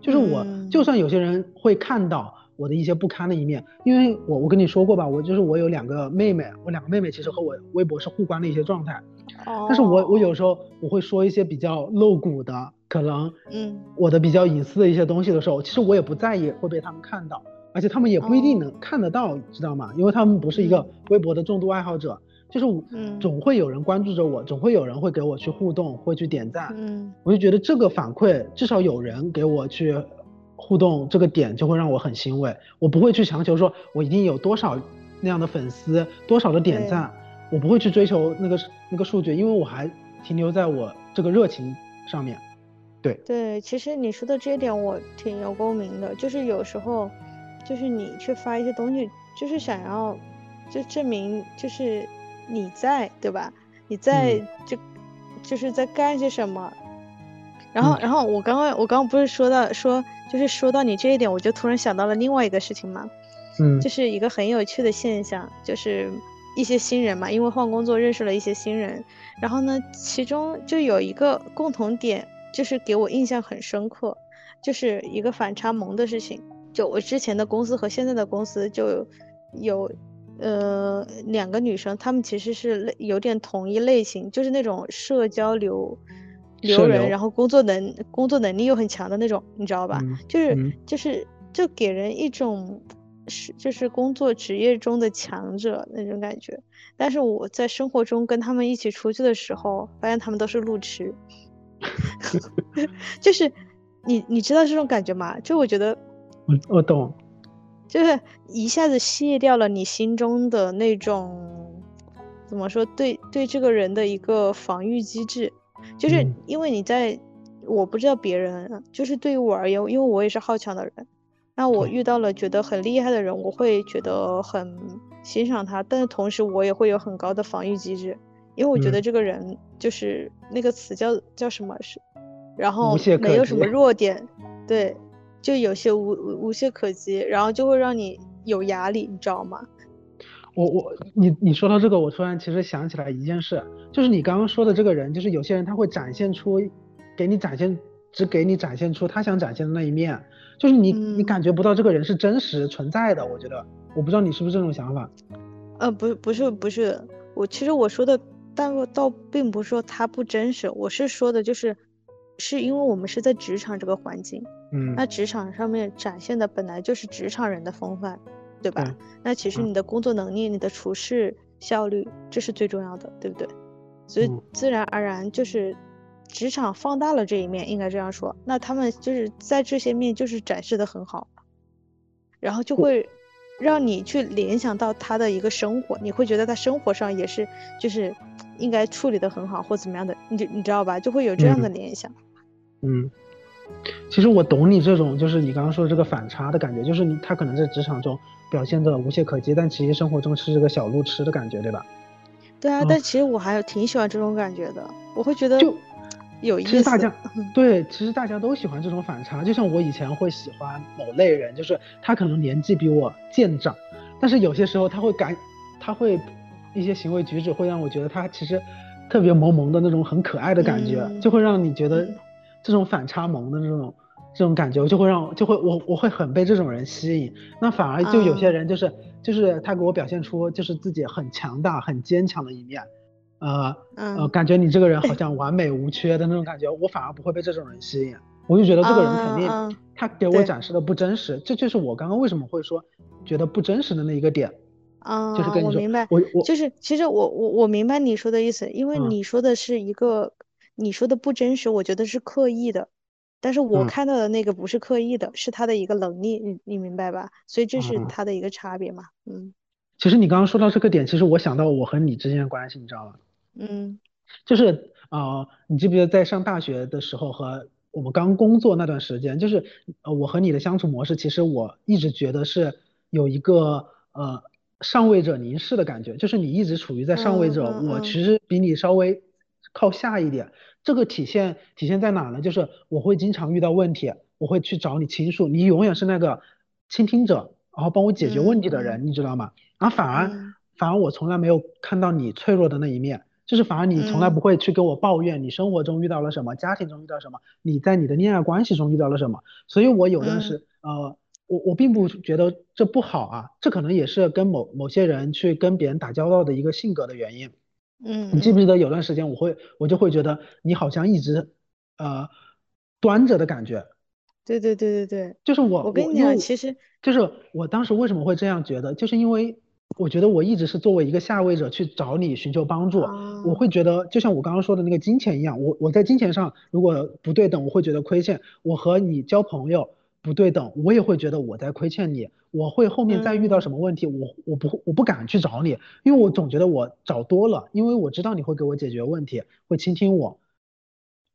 就是我就算有些人会看到。我的一些不堪的一面，因为我我跟你说过吧，我就是我有两个妹妹，我两个妹妹其实和我微博是互关的一些状态，哦，但是我我有时候我会说一些比较露骨的，可能嗯。我的比较隐私的一些东西的时候，其实我也不在意会被他们看到，而且他们也不一定能看得到，知道吗？因为他们不是一个微博的重度爱好者，就是总会有人关注着我，总会有人会给我去互动，会去点赞，嗯，我就觉得这个反馈至少有人给我去。互动这个点就会让我很欣慰。我不会去强求说我一定有多少那样的粉丝，多少的点赞，我不会去追求那个那个数据，因为我还停留在我这个热情上面。对对，其实你说的这一点我挺有共鸣的，就是有时候，就是你去发一些东西，就是想要，就证明就是你在，对吧？你在就就是在干些什么。然后，然后我刚刚我刚刚不是说到说，就是说到你这一点，我就突然想到了另外一个事情嘛，嗯，就是一个很有趣的现象，就是一些新人嘛，因为换工作认识了一些新人，然后呢，其中就有一个共同点。就是给我印象很深刻，就是一个反差萌的事情。就我之前的公司和现在的公司就有，呃，两个女生，她们其实是类有点同一类型，就是那种社交流流人，然后工作能工作能力又很强的那种，你知道吧？就是就是就给人一种是就是工作职业中的强者那种感觉。但是我在生活中跟他们一起出去的时候，发现他们都是路痴。就是你，你知道这种感觉吗？就我觉得，我我懂，就是一下子卸掉了你心中的那种怎么说，对对这个人的一个防御机制，就是因为你在，我不知道别人，就是对于我而言，因为我也是好强的人，那我遇到了觉得很厉害的人，我会觉得很欣赏他，但是同时我也会有很高的防御机制。因为我觉得这个人就是那个词叫叫什么是，然后没有什么弱点，对，就有些无无懈可击，然后就会让你有压力，你知道吗？我我你你说到这个，我突然其实想起来一件事，就是你刚刚说的这个人，就是有些人他会展现出，给你展现只给你展现出他想展现的那一面，就是你你感觉不到这个人是真实存在的。我觉得，我不知道你是不是这种想法？呃，不不是不是，我其实我说的。但倒并不是说他不真实，我是说的，就是是因为我们是在职场这个环境，嗯，那职场上面展现的本来就是职场人的风范，对吧？那其实你的工作能力、你的处事效率，这是最重要的，对不对？所以自然而然就是职场放大了这一面，应该这样说。那他们就是在这些面就是展示的很好，然后就会。让你去联想到他的一个生活，你会觉得他生活上也是，就是应该处理的很好或怎么样的，你就你知道吧，就会有这样的联想。嗯，其实我懂你这种，就是你刚刚说的这个反差的感觉，就是你他可能在职场中表现的无懈可击，但其实生活中是这个小路痴的感觉，对吧？对啊，但其实我还挺喜欢这种感觉的，我会觉得就。有意思。其实大家对，其实大家都喜欢这种反差。就像我以前会喜欢某类人，就是他可能年纪比我渐长，但是有些时候他会感，他会一些行为举止会让我觉得他其实特别萌萌的那种很可爱的感觉，就会让你觉得这种反差萌的这种这种感觉，就会让就会我我会很被这种人吸引。那反而就有些人就是就是他给我表现出就是自己很强大很坚强的一面。呃呃，感觉你这个人好像完美无缺的那种感觉，我反而不会被这种人吸引，我就觉得这个人肯定他给我展示的不真实，这就是我刚刚为什么会说觉得不真实的那一个点。啊，就是跟你说，我明白，我我就是其实我我我明白你说的意思，因为你说的是一个你说的不真实，我觉得是刻意的，但是我看到的那个不是刻意的，是他的一个能力，你你明白吧？所以这是他的一个差别嘛，嗯。其实你刚刚说到这个点，其实我想到我和你之间的关系，你知道吗？嗯，就是啊，你记不记得在上大学的时候和我们刚工作那段时间，就是呃我和你的相处模式，其实我一直觉得是有一个呃上位者凝视的感觉，就是你一直处于在上位者，我其实比你稍微靠下一点。这个体现体现在哪呢？就是我会经常遇到问题，我会去找你倾诉，你永远是那个倾听者，然后帮我解决问题的人，你知道吗？然后反而反而我从来没有看到你脆弱的那一面。就是反而你从来不会去跟我抱怨你生活中遇到了什么，家庭中遇到什么，你在你的恋爱关系中遇到了什么，所以我有的是呃，我我并不觉得这不好啊，这可能也是跟某某些人去跟别人打交道的一个性格的原因。嗯，你记不记得有段时间我会我就会觉得你好像一直呃端着的感觉。对对对对对，就是我我跟你讲，其实就是我当时为什么会这样觉得，就是因为。我觉得我一直是作为一个下位者去找你寻求帮助，我会觉得就像我刚刚说的那个金钱一样，我我在金钱上如果不对等，我会觉得亏欠。我和你交朋友，不对等，我也会觉得我在亏欠你，我会后面再遇到什么问题，我我不我不敢去找你，因为我总觉得我找多了，因为我知道你会给我解决问题，会倾听我，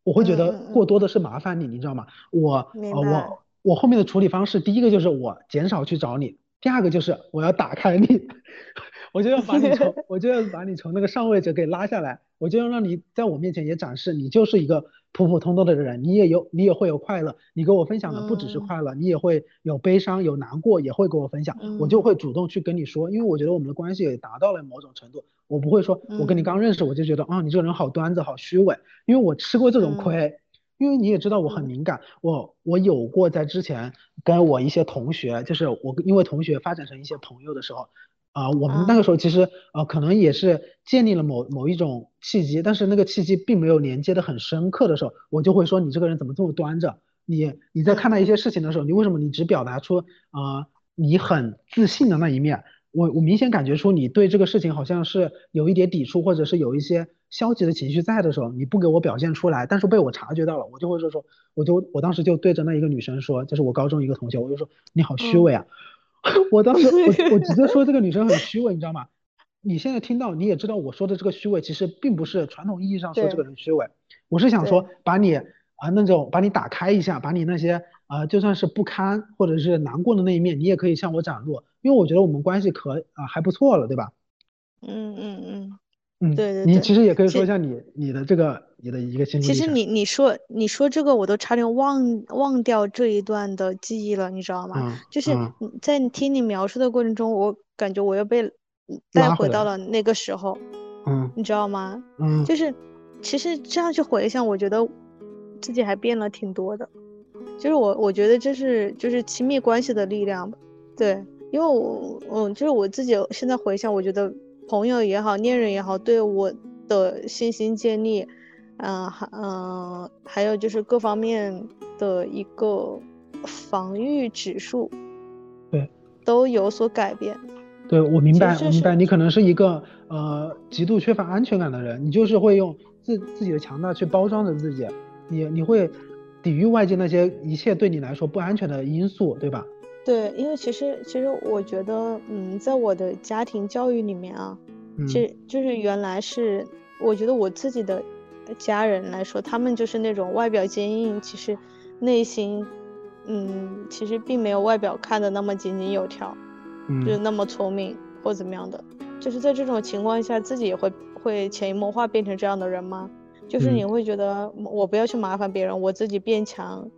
我会觉得过多的是麻烦你，你知道吗？我呃我我后面的处理方式，第一个就是我减少去找你，第二个就是我要打开你。我就要把你从，我就要把你从那个上位者给拉下来，我就要让你在我面前也展示，你就是一个普普通通的人，你也有，你也会有快乐，你跟我分享的不只是快乐，你也会有悲伤，有难过，也会跟我分享，我就会主动去跟你说，因为我觉得我们的关系也达到了某种程度，我不会说我跟你刚认识我就觉得啊你这个人好端着，好虚伪，因为我吃过这种亏，因为你也知道我很敏感，我我有过在之前跟我一些同学，就是我因为同学发展成一些朋友的时候。啊，我们那个时候其实呃，可能也是建立了某某一种契机，但是那个契机并没有连接的很深刻的时候，我就会说你这个人怎么这么端着？你你在看待一些事情的时候，你为什么你只表达出啊你很自信的那一面？我我明显感觉出你对这个事情好像是有一点抵触，或者是有一些消极的情绪在的时候，你不给我表现出来，但是被我察觉到了，我就会说说，我就我当时就对着那一个女生说，就是我高中一个同学，我就说你好虚伪啊。我当时我我直接说这个女生很虚伪，你知道吗？你现在听到你也知道我说的这个虚伪，其实并不是传统意义上说这个人虚伪，我是想说把你啊那种把你打开一下，把你那些啊就算是不堪或者是难过的那一面，你也可以向我展露，因为我觉得我们关系可啊还不错了，对吧？嗯嗯嗯嗯，对对，你其实也可以说一下你你的这个。你的一个心其实你你说你说这个我都差点忘忘掉这一段的记忆了，你知道吗？就是在听你描述的过程中，我感觉我又被带回到了那个时候，嗯，你知道吗？嗯，就是其实这样去回想，我觉得自己还变了挺多的。就是我我觉得这是就是亲密关系的力量吧。对，因为我嗯，就是我自己现在回想，我觉得朋友也好，恋人也好，对我的信心建立。嗯，还嗯，还有就是各方面的一个防御指数，对，都有所改变。对，我明白，我明白，你可能是一个呃极度缺乏安全感的人，你就是会用自自己的强大去包装着自己，你你会抵御外界那些一切对你来说不安全的因素，对吧？对，因为其实其实我觉得，嗯，在我的家庭教育里面啊，其实就是原来是我觉得我自己的。家人来说，他们就是那种外表坚硬，其实内心，嗯，其实并没有外表看的那么井井有条，嗯，就是那么聪明或怎么样的。就是在这种情况下，自己也会会潜移默化变成这样的人吗？就是你会觉得我不要去麻烦别人，我自己变强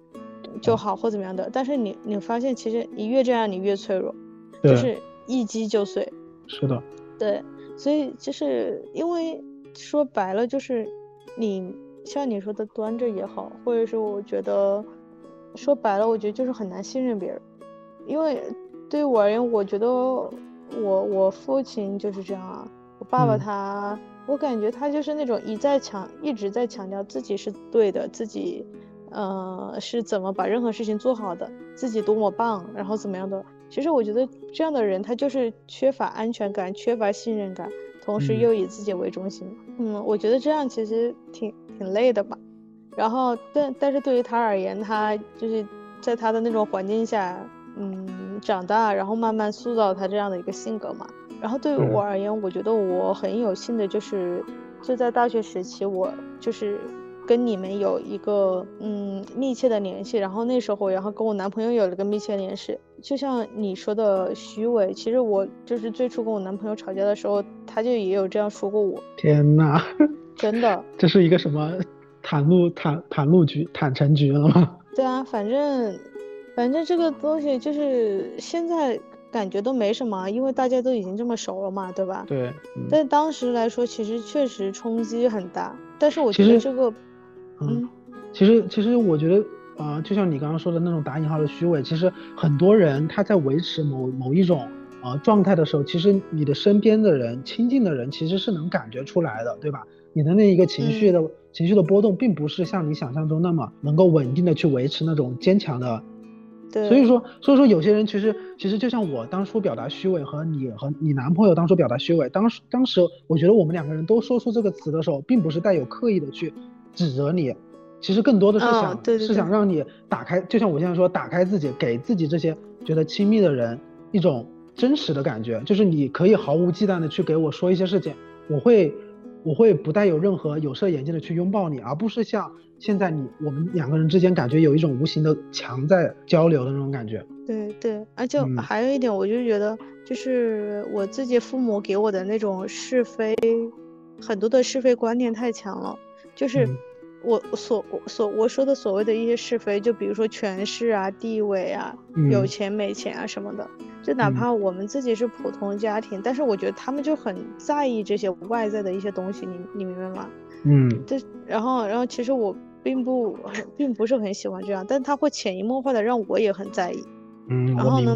就好或怎么样的。但是你你发现，其实你越这样，你越脆弱，就是一击就碎。是的。对，所以就是因为说白了就是。你像你说的端着也好，或者是我觉得说白了，我觉得就是很难信任别人，因为对于我而言，我觉得我我父亲就是这样啊，我爸爸他，我感觉他就是那种一再强一直在强调自己是对的，自己呃是怎么把任何事情做好的，自己多么棒，然后怎么样的。其实我觉得这样的人他就是缺乏安全感，缺乏信任感。同时又以自己为中心，嗯，我觉得这样其实挺挺累的吧。然后，但但是对于他而言，他就是在他的那种环境下，嗯，长大，然后慢慢塑造他这样的一个性格嘛。然后对于我而言，我觉得我很有幸的就是，就在大学时期，我就是。跟你们有一个嗯密切的联系，然后那时候，然后跟我男朋友有了个密切联系。就像你说的虚伪，其实我就是最初跟我男朋友吵架的时候，他就也有这样说过我。天哪，真的，这是一个什么坦露坦坦露局坦诚局了吗？对啊，反正反正这个东西就是现在感觉都没什么，因为大家都已经这么熟了嘛，对吧？对。但当时来说，其实确实冲击很大。但是我觉得这个。嗯，其实其实我觉得啊，就像你刚刚说的那种打引号的虚伪，其实很多人他在维持某某一种呃状态的时候，其实你的身边的人、亲近的人其实是能感觉出来的，对吧？你的那一个情绪的情绪的波动，并不是像你想象中那么能够稳定的去维持那种坚强的。对。所以说，所以说有些人其实其实就像我当初表达虚伪和你和你男朋友当初表达虚伪，当时当时我觉得我们两个人都说出这个词的时候，并不是带有刻意的去。指责你，其实更多的是嗯想、对对是想让你打开，就像我现在说，打开自己，给自己这些觉得亲密的人一种真实的感觉，就是你可以毫无忌惮的去给我说一些事情，我会我会不带有任何有色眼镜的去拥抱你，而不是像现在你我们两个人之间感觉有一种无形的墙在交流的那种感觉。对对，而且嗯还有一点，我就觉得，就是我自己父母给我的那种是非，很多的是非观念太强了。就是嗯。我我所我所我说的所谓的一些是非，就比如说权势啊、地位啊、有嗯。钱没钱啊什么的，就哪嗯。怕我们自己是普通家庭，但是我觉得他们就很在意这些外在的一些东西，你你明白吗？嗯。这然后然后其实我并不并不是很喜欢这样，但他会潜移默化的让我也很在意。嗯，然后呢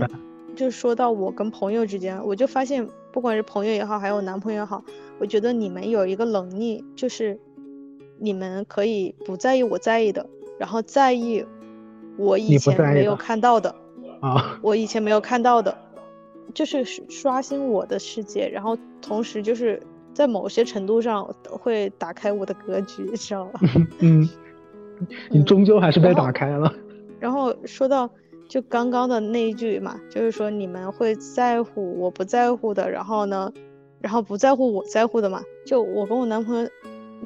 就说到我跟朋友之间，我就发现，不管是朋友也好，还有男朋友也好，我觉得你们有一个能力，就是你们可以不在意我在意的，然后在意我以前没有看到的，啊，我以前没有看到的，就是刷刷新我的世界，然后同时就是在某些程度上会打开我的格局，你知道吧？嗯，你嗯终究还是被打开了。然后说到就刚刚的那一句嘛，就是说你们会在乎我不在乎的，然后呢，然后不在乎我在乎的嘛。就我跟我男朋友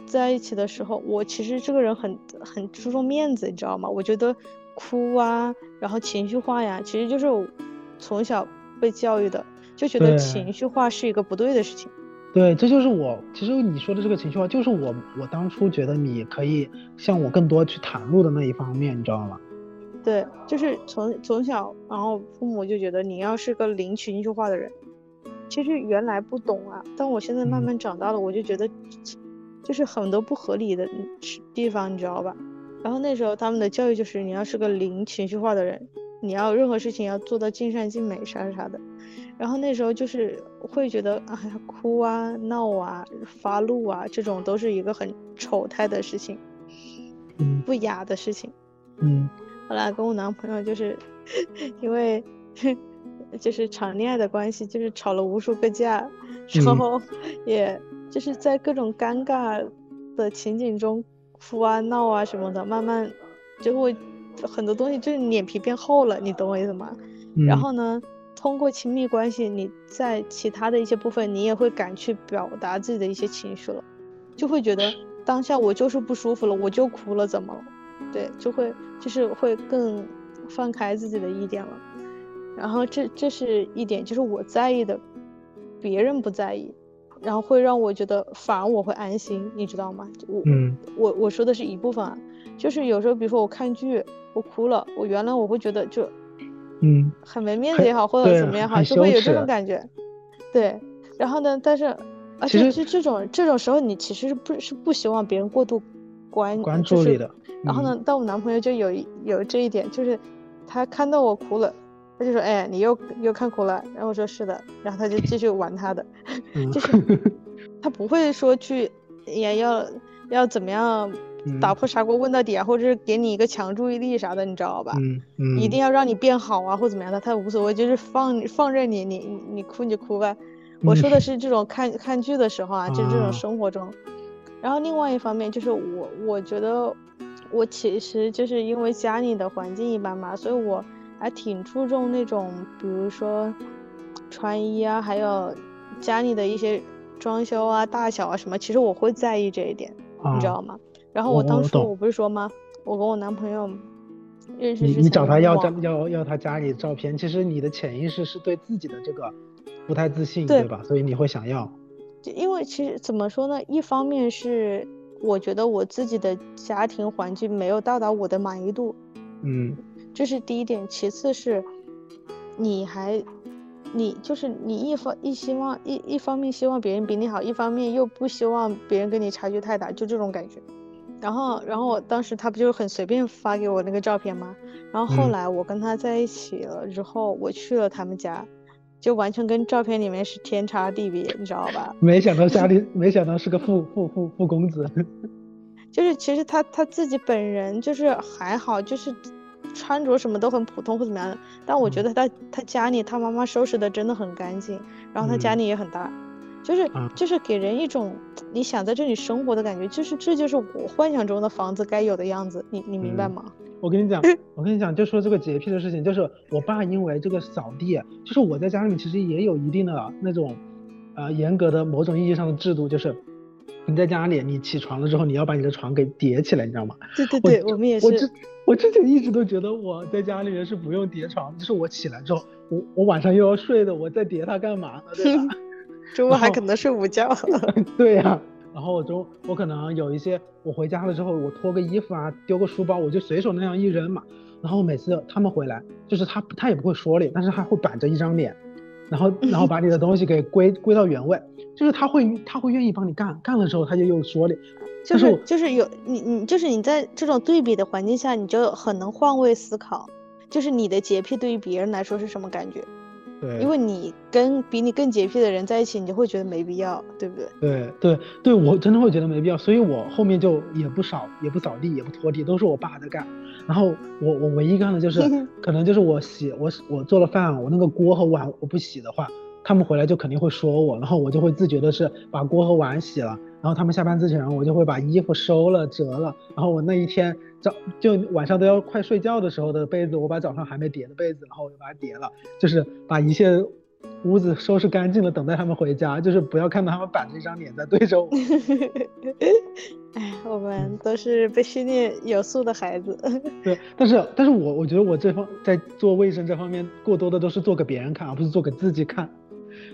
在一起的时候，我其实这个人很很注重面子，你知道吗？我觉得哭啊，然后情绪化呀，其实就是我从小被教育的，就觉得情绪化是一个不对的事情。对，这就是我，其实你说的这个情绪化，就是我，我当初觉得你可以向我更多去袒露的那一方面，你知道吗？对，就是从从小，然后父母就觉得你要是个零情绪化的人。其实原来不懂啊，但我现在慢嗯慢长大了，我就觉得就是很多不合理的地方，你知道吧？然后那时候他们的教育就是你要是个零情绪化的人，你要任何事情要做到尽善尽美啥啥啥的。然后那时候就是会觉得，哎呀，哭啊、闹啊、发怒啊，这种都是一个很丑态的事情，嗯不雅的事情。嗯后来跟我男朋友就是 因为 就是长恋爱的关系，就是吵了无数个架，然嗯后也就是在各种尴尬的情景中哭啊闹啊什么的，慢慢就会很多东西就是脸皮变厚了，你懂我意思吗？嗯，然后呢，通过亲密关系，你在其他的一些部分，你也会敢去表达自己的一些情绪了，就会觉得当下我就是不舒服了，我就哭了，怎么了？对，就会就是会更放开自己的一点了。然后这这是一点，就是我在意的，别人不在意，然后会让我觉得反而我会安心，你知道吗？我嗯我我说的是一部分啊，就是有时候比如说我看剧，我哭了，我原来我会觉得就嗯很没面子也好，或者怎么样也好，就会有这种感觉。对，然后呢，但是而且是这种这种时候，你其实是不是不希望别人过度关关就是注你的。嗯然后呢，但我男朋友就有一有这一点，就是他看到我哭了，他就说：“哎，你又又看哭了。”然后我说：“是的。”然后他就继续玩他的，嗯就是 他不会说去也要要怎么样打嗯破砂锅问到底啊，或者是给你一个强注意力啥的，你知道吧？嗯嗯，一定要让你变好啊，或怎么样的，他无所谓，就是放放任你，你你你哭你就哭呗。我说的 是这种看看剧的时候啊，就是这啊种生活中。然后另外一方面就是我我觉得我其实就是因为家里的环境一般嘛，所以我还挺注重那种，比如说穿衣啊，还有家里的一些装修啊、大小啊什么，其实我会在意这一点，你知啊道吗？然后我我当我懂初我不是说吗？我跟我男朋友认识你之前你找他要网照要要他家里照片，其实你的潜意识是对自己的这个不太自信，对对吧？所以你会想要。因为其实怎么说呢，一方面是我觉得我自己的家庭环境没有到达我的满意度，嗯这是第一点。其次是，你还，你就是你一方一希望一一方面希望别人比你好，一方面又不希望别人跟你差距太大，就这种感觉。然后，然后我当时他不就是很随便发给我那个照片吗？然后后嗯来我跟他在一起了之后，我去了他们家，就完全跟照片里面是天差地别，你知道吧？没想到家里，没想到是个富富富富公子。就是其实他他自己本人就是还好，就是穿着什么都很普通或怎么样的，但我觉嗯。得他他家里他妈妈收拾的真的很干净，然后他家嗯。里也很大，就是嗯。就是给人一种你想在这里生活的感觉，就是这就是我幻想中的房子该有的样子，你你明白嗯吗？我跟你讲，我跟你讲，就说这个洁癖的事情，就是我爸因为这个扫地，就是我在家里面其实也有一定的那种，呃，严格的某种意义上的制度，就是你在家里，你起床了之后，你要把你的床给叠起来，你知道吗？对对对，我们也我之是。我之前一直都觉得我在家里面是不用叠床，就是我起来之后，我我晚上又要睡的，我再叠它干嘛呢？对吧？周末还可能睡午觉。对呀、然后我中我可能有一些，我回家了之后，我脱个衣服啊，丢个书包，我就随手那样一扔嘛。然后每次他们回来，就是他他也不会说你，但是他会板着一张脸，然后然后把你的东西给归归到原位，就是他会他会愿意帮你干，干了之后他就又说你，就是就是有你你就是你在这种对比的环境下，你就很能换位思考，就是你的洁癖对于别人来说是什么感觉？对，因为你跟比你更洁癖的人在一起，你就会觉得没必要，对不对？对对对，我真的会觉得没必要，所以我后面就也不扫，也不扫地，也不拖地，都是我爸在干。然后我我唯一干的就是，可能就是我洗我我做了饭，我那个锅和碗我不洗的话，他们回来就肯定会说我，然后我就会自觉的是把锅和碗洗了，然后他们下班之前我就会把衣服收了折了，然后我那一天早就晚上都要快睡觉的时候的被子，我把早上还没叠的被子，然后我就把它叠了，就是把一切屋子收拾干净了，等待他们回家，就是不要看到他们板着一张脸在对着我。哎，我们都是被训练有素的孩子。对，但是但是我我觉得我这方在做卫生这方面，过多的都是做给别人看，而不是做给自己看。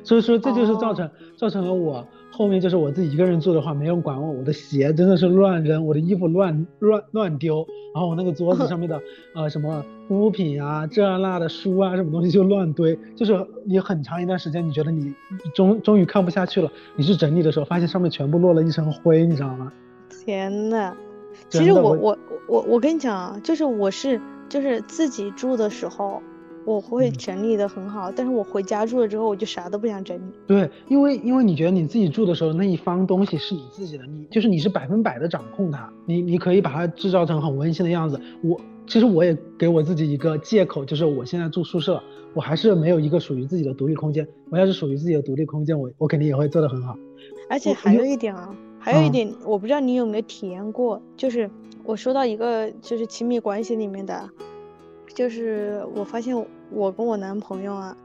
所以说这就是造成、造成了我后面就是我自己一个人住的话，没人管我，我的鞋真的是乱扔，我的衣服乱乱乱丢，然后我那个桌子上面的 呃什么物品啊、这啊那的书啊什么东西就乱堆，就是你很长一段时间，你觉得你终终于看不下去了，你去整理的时候，发现上面全部落了一层灰，你知道吗？天呐，其实我我我我我跟你讲啊，就是我是就是自己住的时候，我会嗯整理的很好，但是我回家住了之后，我就啥都不想整理。对，因为因为你觉得你自己住的时候，那一方东西是你自己的，你就是你是百分百的掌控它，你你可以把它制造成很温馨的样子。我其实我也给我自己一个借口，就是我现在住宿舍，我还是没有一个属于自己的独立空间。我要是属于自己的独立空间，我我肯定也会做得很好。而且还有有一点啊，还有一嗯点，我不知道你有没有体验过，就是我说到一个就是亲密关系里面的，就是我发现我跟我男朋友啊，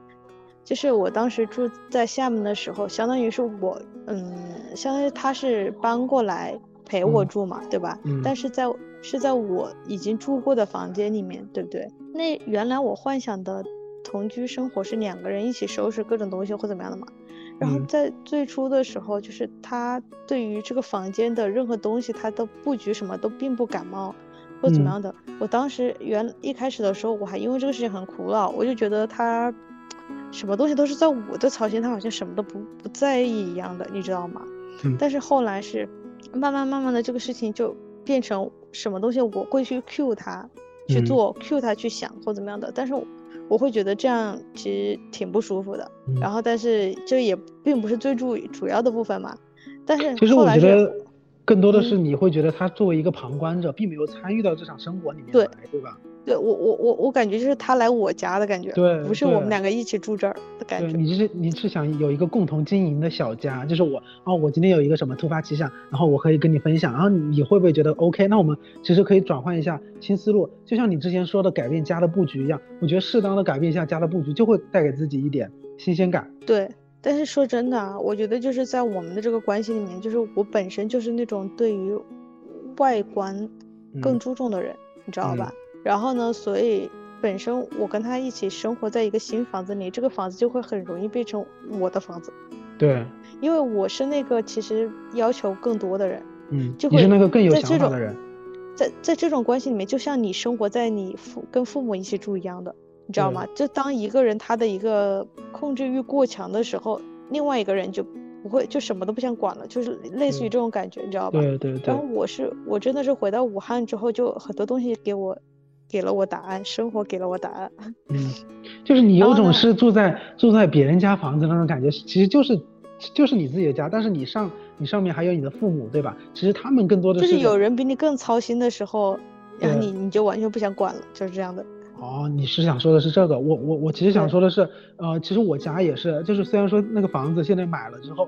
就是我当时住在厦门的时候，相当于是我，嗯，相当于他是搬过来陪我嗯住嘛，对吧？嗯但是在是在我已经住过的房间里面，对不对？那原来我幻想的同居生活是两个人一起收拾各种东西或怎么样的嘛。然后嗯在最初的时候，就是他对于这个房间的任何东西，他都布局什么都并不感冒，或怎么嗯样的。我当时原一开始的时候，我还因为这个事情很苦恼，我就觉得他什么东西都是在我的操心，他好像什么都不不在意一样的，你知道吗？嗯但是后来是慢慢慢慢的，这个事情就变成什么东西我会去 cue 他去嗯做、cue 他去想或怎么样的，但是我我会觉得这样其实挺不舒服的。嗯然后，但是这也并不是最主主要的部分嘛。但是其实后来觉得更多的嗯是你会觉得他作为一个旁观者，并没有参与到这场生活里面对来，对吧？对我我我我感觉就是他来我家的感觉，对不是我们两个一起住这儿的感，觉。你是你是想有一个共同经营的小家，就是我哦，我今天有一个什么突发奇想，然后我可以跟你分享，然后你会不会觉得 OK？那我们其实可以转换一下新思路，就像你之前说的改变家的布局一样，我觉得适当的改变一下家的布局，就会带给自己一点新鲜感。对，但是说真的啊，我觉得就是在我们的这个关系里面，就是我本身就是那种对于外观更嗯注重的人，你知道吧？然后呢，所以本身我跟他一起生活在一个新房子里，这个房子就会很容易变成我的房子，对，因为我是那个其实要求更多的人。嗯，就会那个更有想法的人。在在这种关系里面，就像你生活在你父跟父母一起住一样的，你知道吗？就当一个人他的一个控制欲过强的时候，另外一个人就不会就什么都不想管了，就是类似于这种感觉，你知道吧？对对对然后，我是我真的是回到武汉之后，就很多东西给我给了我答案，生活给了我答案。嗯，就是你有种是住在住在别人家房子那种感觉，其实就是就是你自己的家，但是你上你上面还有你的父母，对吧？其实他们更多的就是是有人比你更操心的时候，然后你你就完全不想管了，就是这样的。哦，你是想说的是这个？我我我其实想说的是，呃，其实我家也是，就是虽然说那个房子现在买了之后，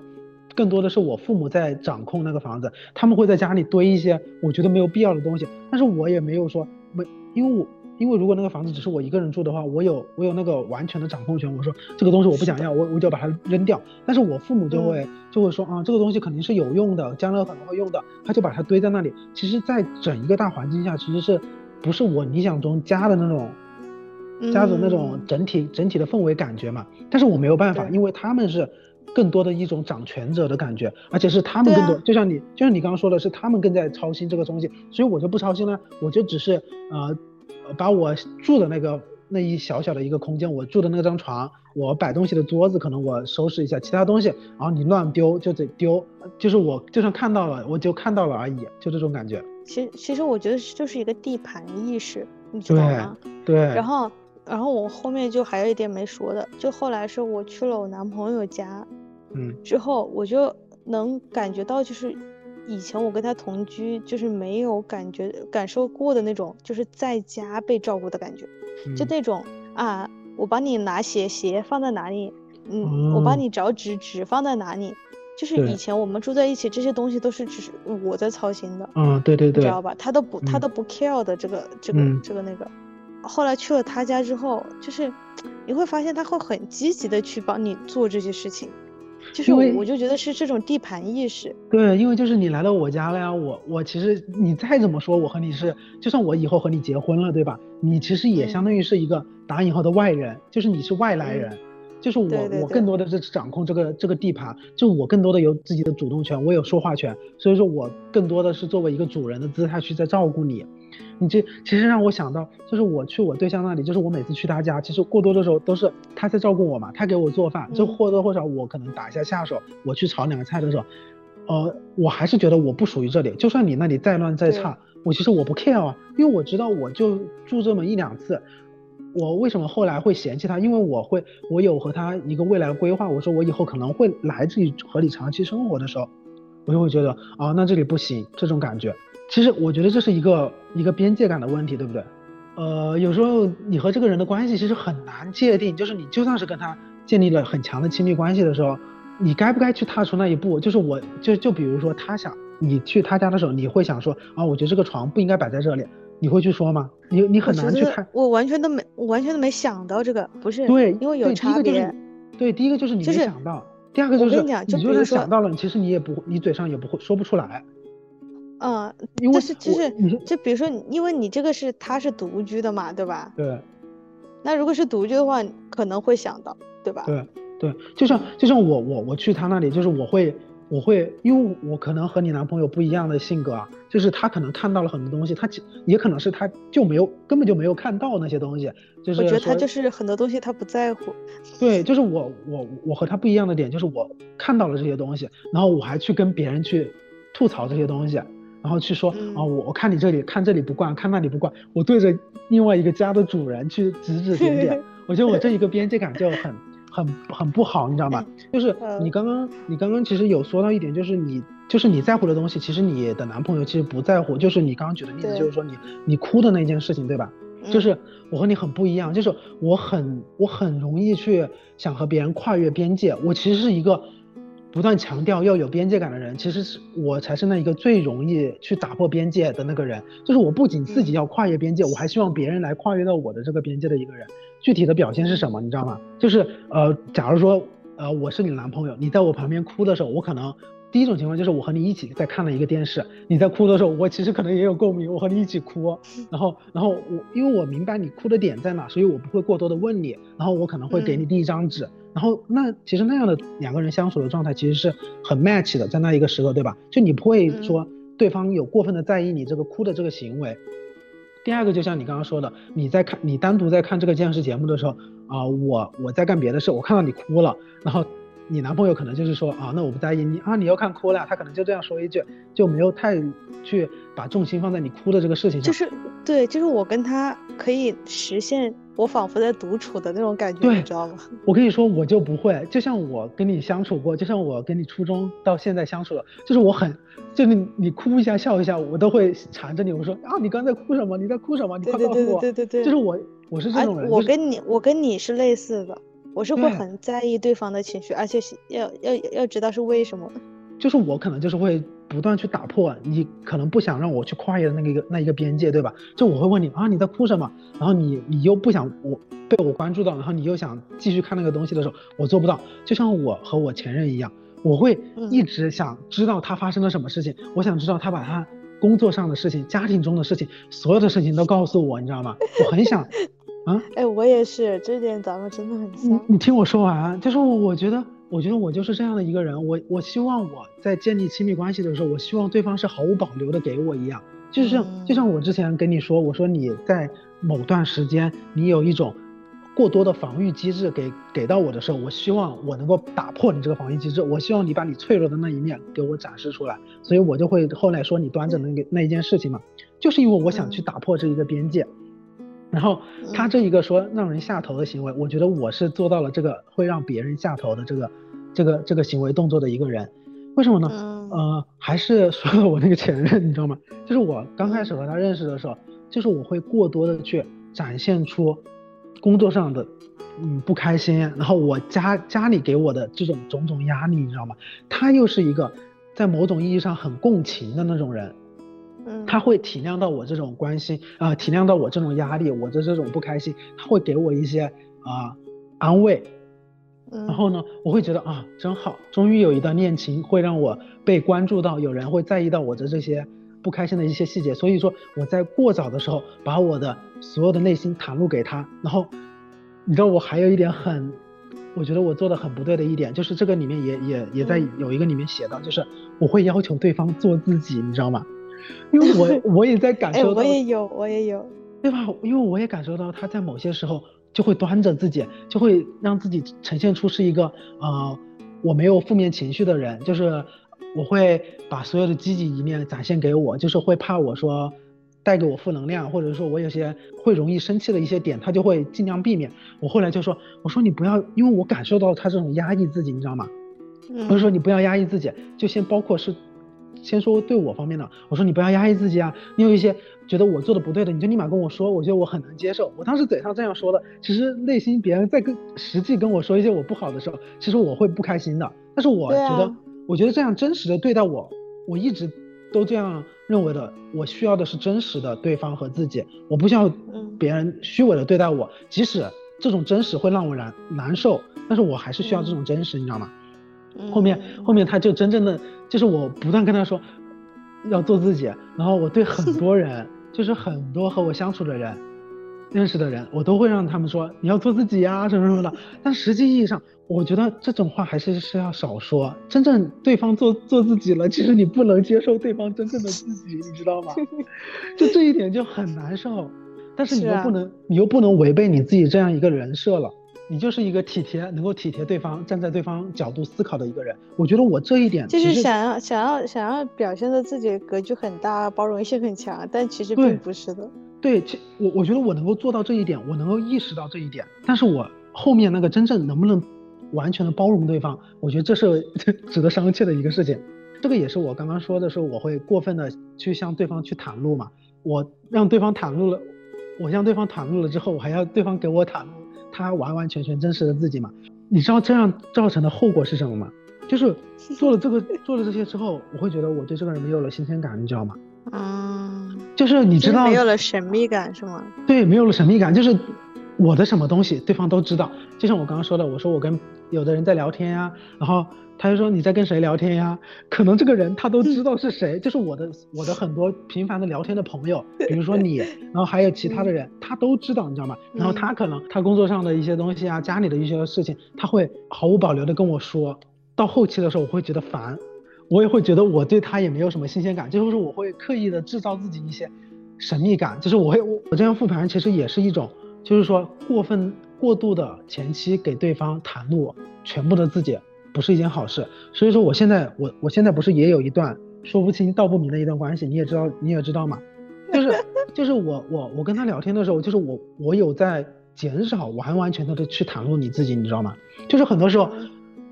更多的是我父母在掌控那个房子，他们会在家里堆一些我觉得没有必要的东西，但是我也没有说没，因为我因为如果那个房子只是我一个人住的话，我有我有那个完全的掌控权，我说这个东西我不想要，我我就把它扔掉，但是我父母就会、就会说啊这个东西肯定是有用的，将来可能会用的，他就把它堆在那里。其实，在整一个大环境下，其实是不是我理想中家的那种。家的那种嗯。整体整体的氛围感觉嘛，但是我没有办法，因为他们是更多的一种掌权者的感觉，而且是他们更多，就像你就像你刚刚说的是他们更在操心这个东西，所以我就不操心了，我就只是呃呃把我住的那个那一小小的一个空间，我住的那张床，我摆东西的桌子可能我收拾一下，其他东西，然后你乱丢就得丢，就是我就算看到了我就看到了而已，就这种感觉。其实其实我觉得是就是一个地盘意识，你知道对吗？对，然后然后我后面就还有一点没说的，就后来是我去了我男朋友家嗯之后，我就能感觉到就是。以前我跟他同居，就是没有感觉感受过的那种，就是在家被照顾的感觉。就嗯那种啊，我帮你拿鞋，鞋放在哪里？嗯，我哦帮你找纸，纸放在哪里？就是以前我们住在一起，这些东西都是只是我在操心的，嗯对对对你知，道吧？他都不他嗯都不 care 的这个这个嗯这个那个。后来去了他家之后，就是你会发现他会很积极的去帮你做这些事情，就是我我就觉得是这种地盘意识。对，因为就是你来到我家了呀，我我其实你再怎么说，我和你是，就算我以后和你结婚了，对吧？你其实也嗯相当于是一个打引号的外人，就是你是外来人，就是我对对对我更多的是掌控这个这个地盘，就我更多的有自己的主动权，我有说话权，所以说我更多的是作为一个主人的姿态去在照顾你。你这其实让我想到，就是我去我对象那里，就是我每次去他家，其实过多的时候都是他在照顾我嘛，他给我做饭，就嗯或多或少我可能打一下下手，我去炒两个菜的时候，呃，我还是觉得我不属于这里，就算你那里再乱再差，我其实我不 care 啊，因为我知道我就住这么一两次，我为什么后来会嫌弃他？因为我会，我有和他一个未来的规划，我说我以后可能会来这里和你长期生活的时候，我就会觉得啊，那这里不行，这种感觉。其实我觉得这是一个一个边界感的问题，对不对？呃，有时候你和这个人的关系其实很难界定，就是你就算是跟他建立了很强的亲密关系的时候，你该不该去踏出那一步？就是我就就比如说他想你去他家的时候，你会想说啊，我觉得这个床不应该摆在这里，你会去说吗？你你很难去看。我完全都没，我完全都没想到这个，不是对，因为有差别。对，第一个就是你没想到，第二个就是你就算想到了，其实你也不，你嘴上也不会说不出来，嗯，因为但是就是就比如说，因为你这个是他是独居的嘛，对吧？对那如果是独居的话，可能会想到，对吧？对对，就像就像我我我去他那里，就是我会我会，因为我可能和你男朋友不一样的性格啊，就是他可能看到了很多东西，他其也可能是他就没有根本就没有看到那些东西，就是我觉得他就是很多东西他不在乎。对，就是我我我和他不一样的点，就是我看到了这些东西，然后我还去跟别人去吐槽这些东西，然后去说、嗯啊，我我看你这里看这里不惯，看那里不惯，我对着另外一个家的主人去指指点点，我觉得我这一个边界感就很很很不好，你知道吗？就是嗯你刚刚你刚刚其实有说到一点，就是你就是你在乎的东西，其实你的男朋友其实不在乎，就是你刚刚举的例子，就是说你你哭的那件事情，对吧？就嗯是我和你很不一样，就是我很我很容易去想和别人跨越边界。我其实是一个不断强调要有边界感的人，其实是我才是那一个最容易去打破边界的那个人。就是我不仅自己要跨越边界，我还希望别人来跨越到我的这个边界的一个人。具体的表现是什么，你知道吗？就是呃，假如说呃我是你男朋友，你在我旁边哭的时候，我可能。第一种情况就是我和你一起在看了一个电视，你在哭的时候，我其实可能也有共鸣，我和你一起哭，然后然后我因为我明白你哭的点在哪，所以我不会过多的问你，然后我可能会给你递一张纸，然后那其实那样的两个人相处的状态其实是很 match 的，在那一个时刻，对吧？就你不会说对方有过分的在意你这个哭的这个行为。第二个就像你刚刚说的，你在看你单独在看这个电视节目的时候啊、我我在干别的事，我看到你哭了，然后。你男朋友可能就是说啊，那我不在意你啊，你又看哭了，他可能就这样说一句，就没有太去把重心放在你哭的这个事情上。就是对，就是我跟他可以实现我仿佛在独处的那种感觉，对你知道吗？我跟你说，我就不会，就像我跟你相处过，就像我跟你初中到现在相处了，就是我很，就是你你哭一下笑一下，我都会缠着你，我说啊，你刚才哭什么？你在哭什么？你快告诉我。对对对对，就是我，我是这啊种人。就是我跟你我跟你是类似的，我是会很在意对方的情绪，而且是要要要知道是为什么。就是我可能就是会不断去打破你可能不想让我去跨越的那个一个那一个边界，对吧？就我会问你啊你在哭什么？然后你你又不想我被我关注到，然后你又想继续看那个东西的时候，我做不到。就像我和我前任一样，我会嗯一直想知道他发生了什么事情，我想知道他把他工作上的事情、家庭中的事情，所有的事情都告诉我，你知道吗？我很想啊，哎，我也是，这点咱们真的很你像。你听我说完，就是我我觉得，我觉得我就是这样的一个人，我我希望我在建立亲密关系的时候，我希望对方是毫无保留的给我一样，就是像就像我之前跟你说，我说你在某段时间你有一种过多的防御机制给给到我的时候，我希望我能够打破你这个防御机制，我希望你把你脆弱的那一面给我展示出来，所以我就会后来说你端着那个那一件事情嘛，就是因为我想去打破这一个边界。然后他这一个说让人下头的行为，我觉得我是做到了这个会让别人下头的这个这个这个行为动作的一个人。为什么呢？嗯呃，还是说到我那个前任，你知道吗？就是我刚开始和他认识的时候，就是我会过多的去展现出工作上的嗯不开心，然后我家家里给我的这种种种压力，你知道吗？他又是一个在某种意义上很共情的那种人，嗯，他会体谅到我这种关心啊、体谅到我这种压力，我的这种不开心，他会给我一些啊、安慰。嗯，然后呢，我会觉得啊，真好，终于有一段恋情会让我被关注到，有人会在意到我的这些不开心的一些细节。所以说我在过早的时候把我的所有的内心袒露给他。然后，你知道我还有一点很，我觉得我做的很不对的一点，就是这个里面也也也在嗯有一个里面写到，就是我会要求对方做自己，你知道吗？因为我我也在感哎，受到，我也有，我也有。对吧？因为我也感受到他在某些时候就会端着自己，就会让自己呈现出是一个呃我没有负面情绪的人，就是我会把所有的积极一面展现给我，就是会怕我说带给我负能量，或者说我有些会容易生气的一些点，他就会尽量避免。我后来就说，我说你不要，因为我感受到他这种压抑自己，你知道吗？嗯，我就说你不要压抑自己，就先包括是，先说对我方面的，我说你不要压抑自己啊，你有一些觉得我做的不对的，你就立马跟我说，我觉得我很能接受。我当时嘴上这样说的，其实内心别人在跟实际跟我说一些我不好的时候，其实我会不开心的。但是我觉得，啊我觉得这样真实的对待我，我一直都这样认为的。我需要的是真实的对方和自己，我不需要嗯别人虚伪的对待我，即使这种真实会让我难难受，但是我还是需要这种真实，你知道吗？后面嗯后面他就真正的就是我不断跟他说要做自己，然后我对很多人 就是很多和我相处的人，认识的人，我都会让他们说你要做自己呀、什么什么的。但实际意义上，我觉得这种话还是是要少说。真正对方做做自己了，其实你不能接受对方真正的自己，你知道吗？就这一点就很难受。但是你又不能，你又不能违背你自己这样一个人设了。你就是一个体贴，能够体贴对方，站在对方角度思考的一个人。我觉得我这一点就是想要想要想要表现的自己格局很大，包容性很强，但其实并不是的。对，其我我觉得我能够做到这一点，我能够意识到这一点，但是我后面那个真正能不能完全的包容对方，我觉得这是 值得商榷的一个事情。这个也是我刚刚说的时候，我会过分的去向对方去袒露嘛，我让对方袒露了，我向对方袒露了之后，我还要对方给我袒露他完完全全真实的自己嘛。你知道这样造成的后果是什么吗？就是做了这个做了这些之后，我会觉得我对这个人没有了新鲜感，你知道吗？嗯，就是你知道没有了神秘感是吗？对，没有了神秘感，就是我的什么东西对方都知道。就像我刚刚说的，我说我跟有的人在聊天呀、然后他就说你在跟谁聊天呀？可能这个人他都知道是谁，就是我的我的很多频繁的聊天的朋友，比如说你，然后还有其他的人，他都知道，你知道吗？然后他可能他工作上的一些东西啊，家里的一些事情，他会毫无保留的跟我说。到后期的时候，我会觉得烦，我也会觉得我对他也没有什么新鲜感，就是我会刻意的制造自己一些神秘感，就是我会我我这样复盘其实也是一种，就是说过分过度的前期给对方袒露全部的自己，不是一件好事。所以说我现在我我现在不是也有一段说不清道不明的一段关系，你也知道你也知道嘛，就是就是我我我跟他聊天的时候，就是我我有在减少完完全全的去袒露你自己，你知道吗？就是很多时候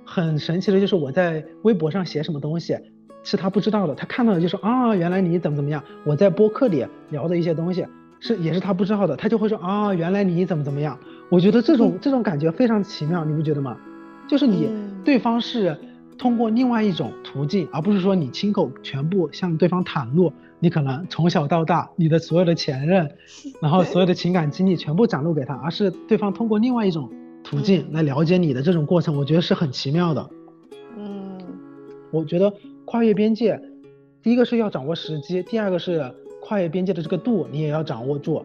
很神奇的，就是我在微博上写什么东西。是他不知道的，他看到的就说啊，原来你怎么怎么样。我在播客里聊的一些东西是也是他不知道的，他就会说啊，原来你怎么怎么样。我觉得这种这种感觉非常奇妙，你不觉得吗？就是你嗯对方是通过另外一种途径，而不是说你亲口全部向对方袒露，你可能从小到大你的所有的前任，然后所有的情感经历全部展露给他，而是对方通过另外一种途径嗯来了解你的这种过程，我觉得是很奇妙的。嗯我觉得跨越边界，第一个是要掌握时机，第二个是跨越边界的这个度你也要掌握住，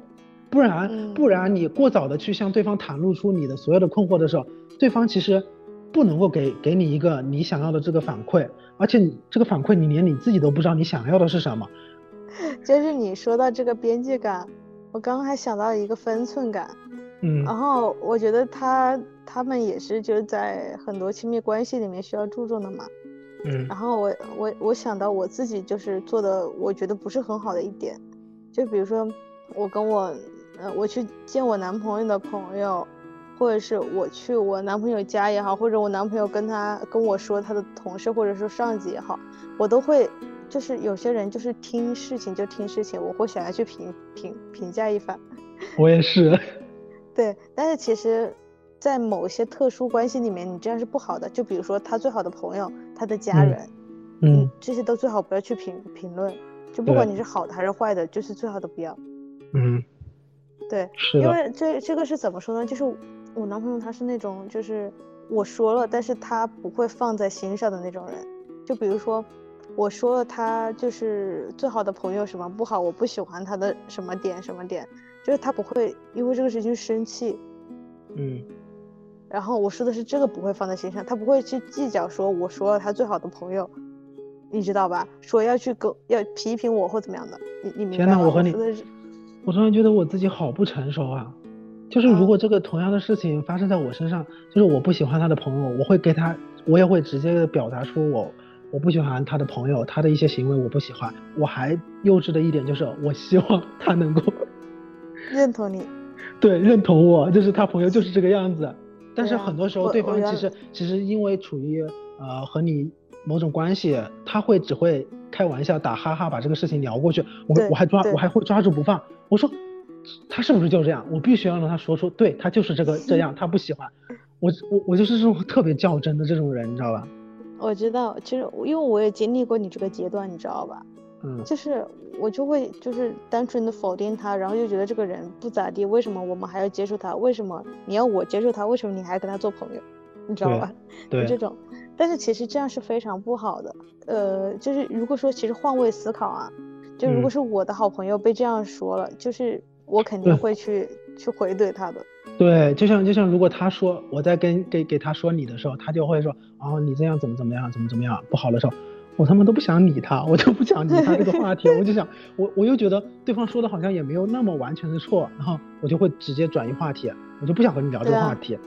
不然、嗯不然你过早的去向对方袒露出你的所有的困惑的时候，对方其实不能够给给你一个你想要的这个反馈，而且你这个反馈你连你自己都不知道你想要的是什么。就是你说到这个边界感，我刚刚还想到一个分寸感，嗯然后我觉得他他们也是就是在很多亲密关系里面需要注重的嘛。嗯然后我我我想到我自己就是做的，我觉得不是很好的一点，就比如说我跟我呃我去见我男朋友的朋友，或者是我去我男朋友家也好，或者我男朋友跟他跟我说他的同事或者说上级也好，我都会就是有些人就是听事情就听事情，我会想要去评评评价一番。我也是。对，但是其实，在某些特殊关系里面，你这样是不好的。就比如说他最好的朋友，他的家嗯人，嗯这些都最好不要去评评论。就不管你是好的还是坏的，就是最好的不要。嗯，对，是。因为这这个是怎么说呢？就是我男朋友他是那种，就是我说了，但是他不会放在心上的那种人。就比如说，我说了他就是最好的朋友什么不好，我不喜欢他的什么点什么点，就是他不会因为这个事情生气。嗯然后我说的是这个不会放在心上，他不会去计较说我说了他最好的朋友，你知道吧？说要去跟要批评我或怎么样的，你你明白吗？天呐我和你我突然觉得我自己好不成熟啊！就是如果这个同样的事情发生在我身上，就是我不喜欢他的朋友，我会给他，我也会直接的表达出我我不喜欢他的朋友，他的一些行为我不喜欢。我还幼稚的一点就是，我希望他能够认同你，对认同我，就是他朋友就是这个样子。但是很多时候，对方其实其实因为处于呃和你某种关系，他会只会开玩笑打哈哈把这个事情聊过去，我我还抓我还会抓住不放。我说他是不是就这样？我必须要让他说出，对他就是这个这样，他不喜欢。我我我就是这种特别较真的这种人，你知道吧？我知道，其实因为我也经历过你这个阶段，你知道吧？嗯就是我就会就是单纯的否定他，然后就觉得这个人不咋地，为什么我们还要接受他？为什么你要我接受他？为什么你还跟他做朋友？你知道对吧？就这，种，但是其实这样是非常不好的。呃，就是如果说其实换位思考啊，就如果嗯是我的好朋友被这样说了，就是我肯定会去去回怼他的。对，就像就像如果他说我在跟给给他说你的时候，他就会说哦你这样怎么怎么样怎么怎么样不好的时候，我他妈都不想理他，我就不想理他这个话题，我就 想我我又觉得对方说的好像也没有那么完全的错，然后我就会直接转移话题，我就不想和你聊这个话题，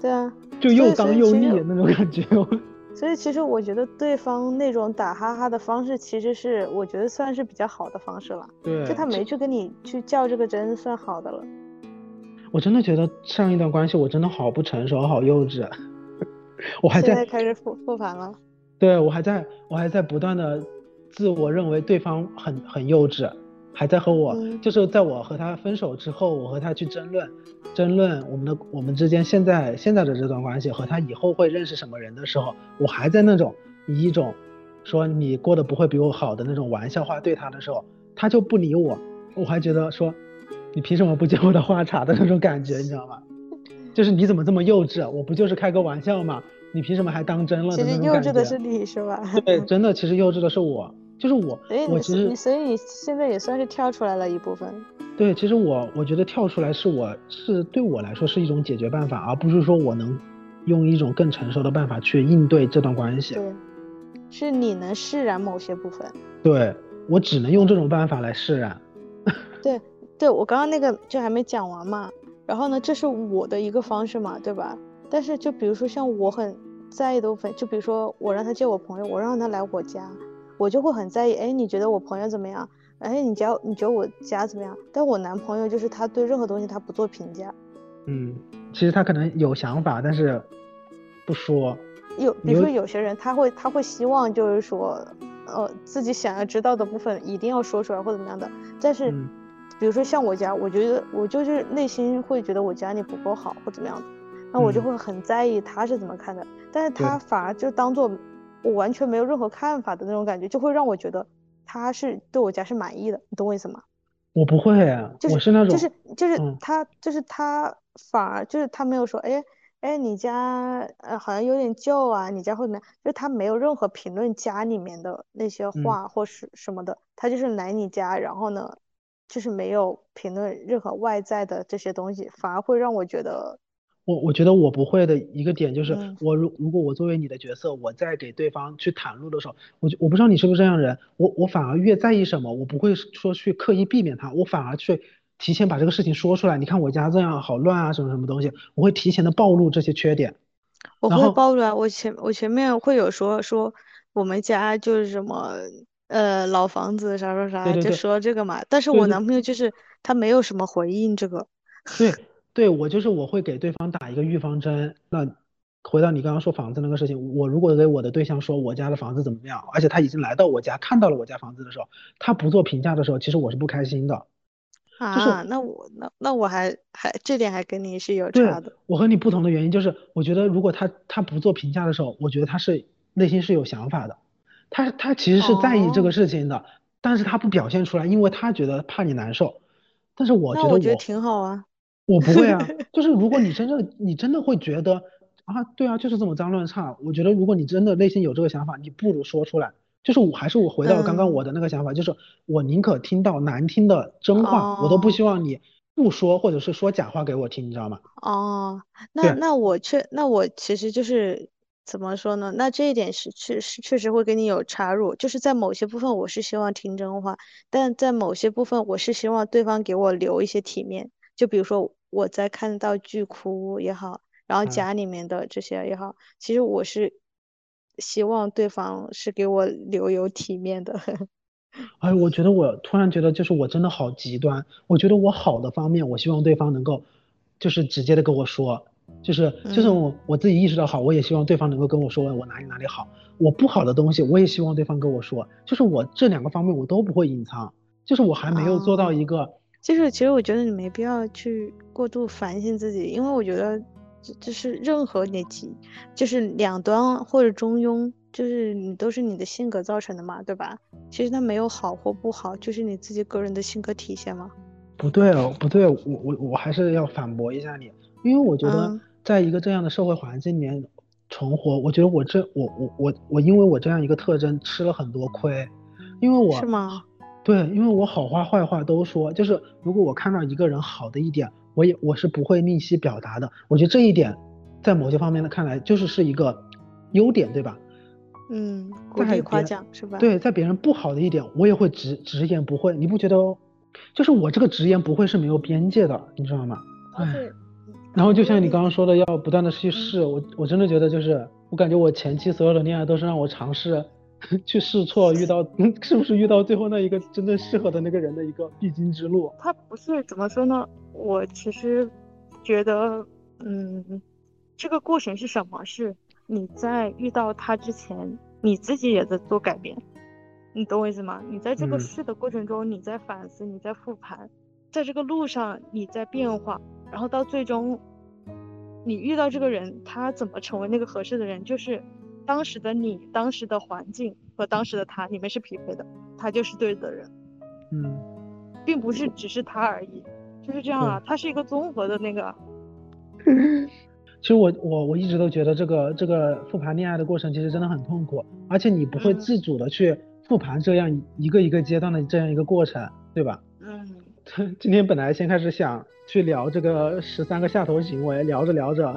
对啊，就又刚又腻以其实那种感觉。所以其实我觉得对方那种打哈哈的方式，其实是我觉得算是比较好的方式了。对，就他没去跟你去较这个真，算好的了。我真的觉得上一段关系我真的好不成熟，好幼稚，我还在开始复复盘了。对我还在我还在不断的自我认为对方很很幼稚，还在和我、嗯就是在我和他分手之后，我和他去争论争论我们的我们之间现在现在的这段关系和他以后会认识什么人的时候，我还在那种以一种说你过得不会比我好的那种玩笑话对他的时候，他就不理我，我还觉得说你凭什么不接我的话茬的那种感觉，你知道吗？就是你怎么这么幼稚？我不就是开个玩笑吗？你凭什么还当真了其实幼稚的是你是吧？对，真的，其实幼稚的是我，就是我所以，你我其实你所以你现在也算是跳出来了一部分。对，其实我我觉得跳出来是我是对我来说是一种解决办法，而不是说我能用一种更成熟的办法去应对这段关系。对，是你能释然某些部分。对我只能用这种办法来释然。对，对我刚刚那个就还没讲完嘛。然后呢，这是我的一个方式嘛，对吧？但是就比如说像我很在意的部分，就比如说我让他见我朋友，我让他来我家，我就会很在意。哎，你觉得我朋友怎么样？哎，你家你觉得我家怎么样？但我男朋友就是他对任何东西他不做评价。嗯，其实他可能有想法，但是不说。有，比如说有些人他会他会希望就是说，呃，自己想要知道的部分一定要说出来或怎么样的。但是嗯比如说像我家，我觉得我就是内心会觉得我家里不够好或怎么样的，那我就嗯会很在意他是怎么看的，但是他反而就当做我完全没有任何看法的那种感觉，就会让我觉得他是对我家是满意的，你懂我意思吗？我不会，就是我是那种，就是就是嗯他就是他反而就是他没有说，哎哎，你家呃好像有点旧啊，你家会怎么样？就是他没有任何评论家里面的那些嗯话或是什么的，他就是来你家，然后呢，就是没有评论任何外在的这些东西，反而会让我觉得，我我觉得我不会的一个点就是嗯，我如如果我作为你的角色，我在给对方去袒露的时候，我就我不知道你是不是这样的人，我我反而越在意什么，我不会说去刻意避免他，我反而去提前把这个事情说出来。你看我家这样好乱啊，什么什么东西，我会提前的暴露这些缺点。我会暴露啊，我前我前面会有说说我们家就是什么呃老房子啥啥啥，就说这个嘛，但是我男朋友就是他没有什么回应这个。对对，我就是我会给对方打一个预防针。那回到你刚刚说房子那个事情，我如果给我的对象说我家的房子怎么样，而且他已经来到我家看到了我家房子的时候，他不做评价的时候，其实我是不开心的。就是啊，那我那那我还还这点还跟你是有差的。我和你不同的原因就是，我觉得如果他他不做评价的时候，我觉得他是内心是有想法的，他他其实是在意这哦个事情的，但是他不表现出来，因为他觉得怕你难受。但是我觉得那我觉得我挺好啊。我不会啊，就是如果你真正你真的会觉得啊，对啊，就是这么脏乱差，我觉得如果你真的内心有这个想法，你不如说出来。就是我还是我回到刚刚嗯我的那个想法，就是我宁可听到难听的真话，我都不哦希望你不说或者是说假话给我听，你知道吗？哦，那那我确那我其实就是怎么说呢？那这一点是确实确实会跟你有插入，就是在某些部分我是希望听真话，但在某些部分我是希望对方给我留一些体面，就比如说我在看到剧哭也好，然后嗯家里面的这些也好，其实我是希望对方是给我留有体面的。哎，我觉得我突然觉得，就是我真的好极端。我觉得我好的方面，我希望对方能够，就是直接的跟我说，就是就是嗯我我自己意识到好，我也希望对方能够跟我说我哪里哪里好。我不好的东西，我也希望对方跟我说。就是我这两个方面我都不会隐藏，就是我还没有做到哦一个，就是其实我觉得你没必要去过度反省自己，因为我觉得这就是任何你极就是两端或者中庸，就是你都是你的性格造成的嘛，对吧？其实它没有好或不好，就是你自己个人的性格体现嘛。不对哦，不对，我我我还是要反驳一下你，因为我觉得嗯在一个这样的社会环境里面存活，我觉得我这我我我我因为我这样一个特征吃了很多亏，因为我是吗？对，因为我好话坏话都说，就是如果我看到一个人好的一点，我也我是不会吝惜表达的。我觉得这一点在某些方面的看来就是是一个优点，对吧？嗯，鼓在励夸奖是吧？对，在别人不好的一点，我也会直直言不讳。你不觉得哦？就是我这个直言不讳是没有边界的，你知道吗？哎，然后就像你你刚刚说的，要不断的去嗯试，我我真的觉得就是，我感觉我前期所有的恋爱都是让我尝试 去试错，遇到 是不是遇到最后那一个真正适合的那个人的一个必经之路。他不是怎么说呢？我其实觉得，嗯，这个过程是什么？是你在遇到他之前，你自己也在做改变，你懂我意思吗？你在这个嗯试的过程中，你在反思，你在复盘，在这个路上你在变化，然后到最终，你遇到这个人，他怎么成为那个合适的人，就是当时的你、当时的环境和当时的他，你们是匹配的，他就是对的人。嗯，并不是只是他而已，就是这样啊，它是一个综合的那个，其实我我我一直都觉得这个这个复盘恋爱的过程其实真的很痛苦，而且你不会嗯自主的去复盘这样一个一个阶段的这样一个过程，对吧？嗯，今天本来先开始想去聊这个十三个下头行为，聊着聊着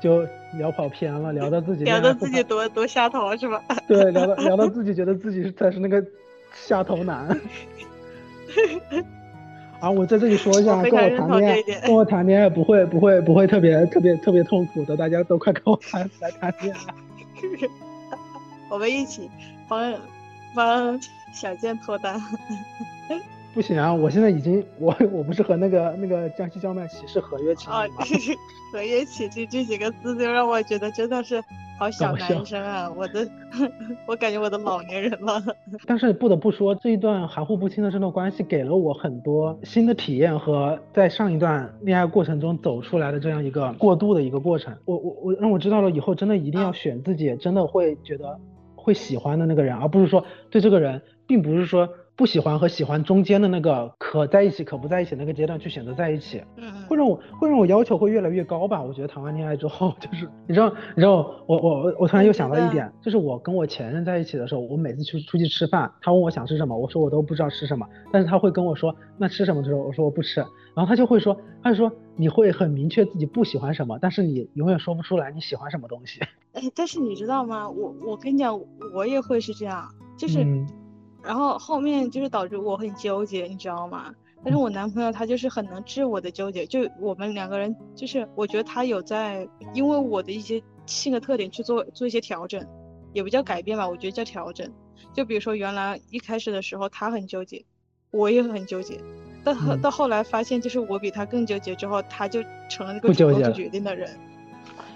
就聊跑偏了，聊到自己聊到自己多多下头是吧？对，聊到聊到自己觉得自己才是那个下头男。啊，我在这里说一下，跟我谈恋爱跟我谈恋爱不会不会不会特别特别特别痛苦的，大家都快跟我谈来谈恋爱。我们一起帮帮小健脱单，不行啊，我现在已经我我不是和那个那个江西叫卖骑士合约签啊了吗？，合约起这这几个字就让我觉得真的是好小男生啊！我的，我感觉我的老年人了。但是不得不说，这一段含糊不清的这段关系给了我很多新的体验和在上一段恋爱过程中走出来的这样一个过渡的一个过程。我我我让我知道了以后，真的一定要嗯选自己真的会觉得会喜欢的那个人，而不是说对这个人，并不是说不喜欢和喜欢中间的那个可在一起可不在一起那个阶段去选择在一起。嗯会让我会让我要求会越来越高吧。我觉得谈完恋爱之后，就是你知道，你知道我我我我突然又想到一点，就是我跟我前任在一起的时候，我每次去出去吃饭，他问我想吃什么，我说我都不知道吃什么，但是他会跟我说那吃什么的时候，我说我不吃，然后他就会说，他就说你会很明确自己不喜欢什么，但是你永远说不出来你喜欢什么东西。哎，但是你知道吗？我我跟你讲，我也会是这样，就是，嗯然后后面就是导致我很纠结，你知道吗？但是我男朋友他就是很能治我的纠结，就我们两个人，就是我觉得他有在因为我的一些性格特点去做做一些调整，也不叫改变吧，我觉得叫调整。就比如说原来一开始的时候他很纠结，我也很纠结，到到后来发现就是我比他更纠结之后，他就成了那个主动做纠结决定的人。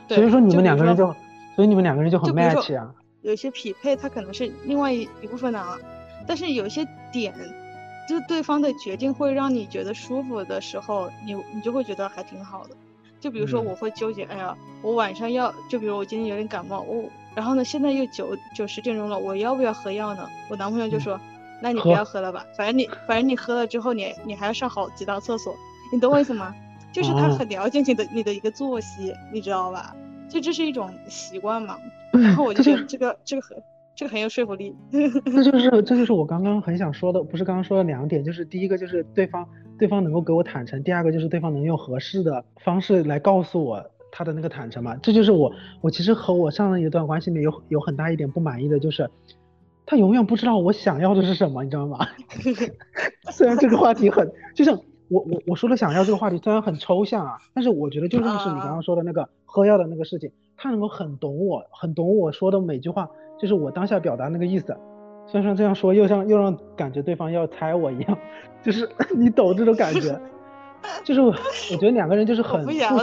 对所以说你们两个人就，所以你们两个人就很 match 啊。有些匹配他可能是另外一一部分的啊，但是有些点，就是对方的决定会让你觉得舒服的时候，你你就会觉得还挺好的。就比如说嗯我会纠结，哎呀，我晚上要，就比如我今天有点感冒，我然后呢现在又九九十点钟了，我要不要喝药呢？我男朋友就嗯说，那你不要喝了吧，反正你反正你喝了之后你你还要上好几趟厕所，你懂我意思吗？就是他哦很了解你的你的一个作息，你知道吧？就这是一种习惯嘛。然后我就就觉得 这个这个很这个很有说服力。这就是这就是我刚刚很想说的，不是刚刚说的两点，就是第一个就是对方对方能够给我坦诚，第二个就是对方能用合适的方式来告诉我他的那个坦诚嘛。这就是我我其实和我上一段关系里面有有很大一点不满意的就是，他永远不知道我想要的是什么，你知道吗？虽然这个话题很，就像我我我说的想要这个话题虽然很抽象啊，但是我觉得就像是你刚刚说的那个喝药的那个事情，他能够很懂我，很懂我说的每句话，就是我当下表达那个意思。虽然说这样说又像又让感觉对方要猜我一样，就是 你懂这种感觉，就是我我觉得两个人就是很互相，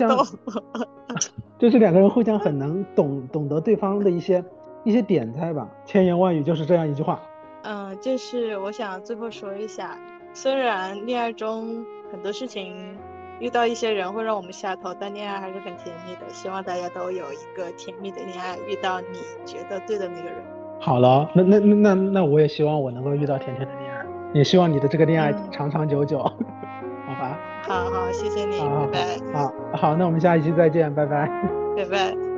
就是两个人互相很能懂懂得对方的一些一些点菜吧，千言万语就是这样一句话。嗯，就是我想最后说一下，虽然恋爱中很多事情遇到一些人会让我们下头，但恋爱还是很甜蜜的。希望大家都有一个甜蜜的恋爱，遇到你觉得对的那个人。好了，那那那那那我也希望我能够遇到甜甜的恋爱，也希望你的这个恋爱嗯长长久久，好吧？好好，谢谢你，拜拜，好好，那我们下一期再见，拜拜。拜拜。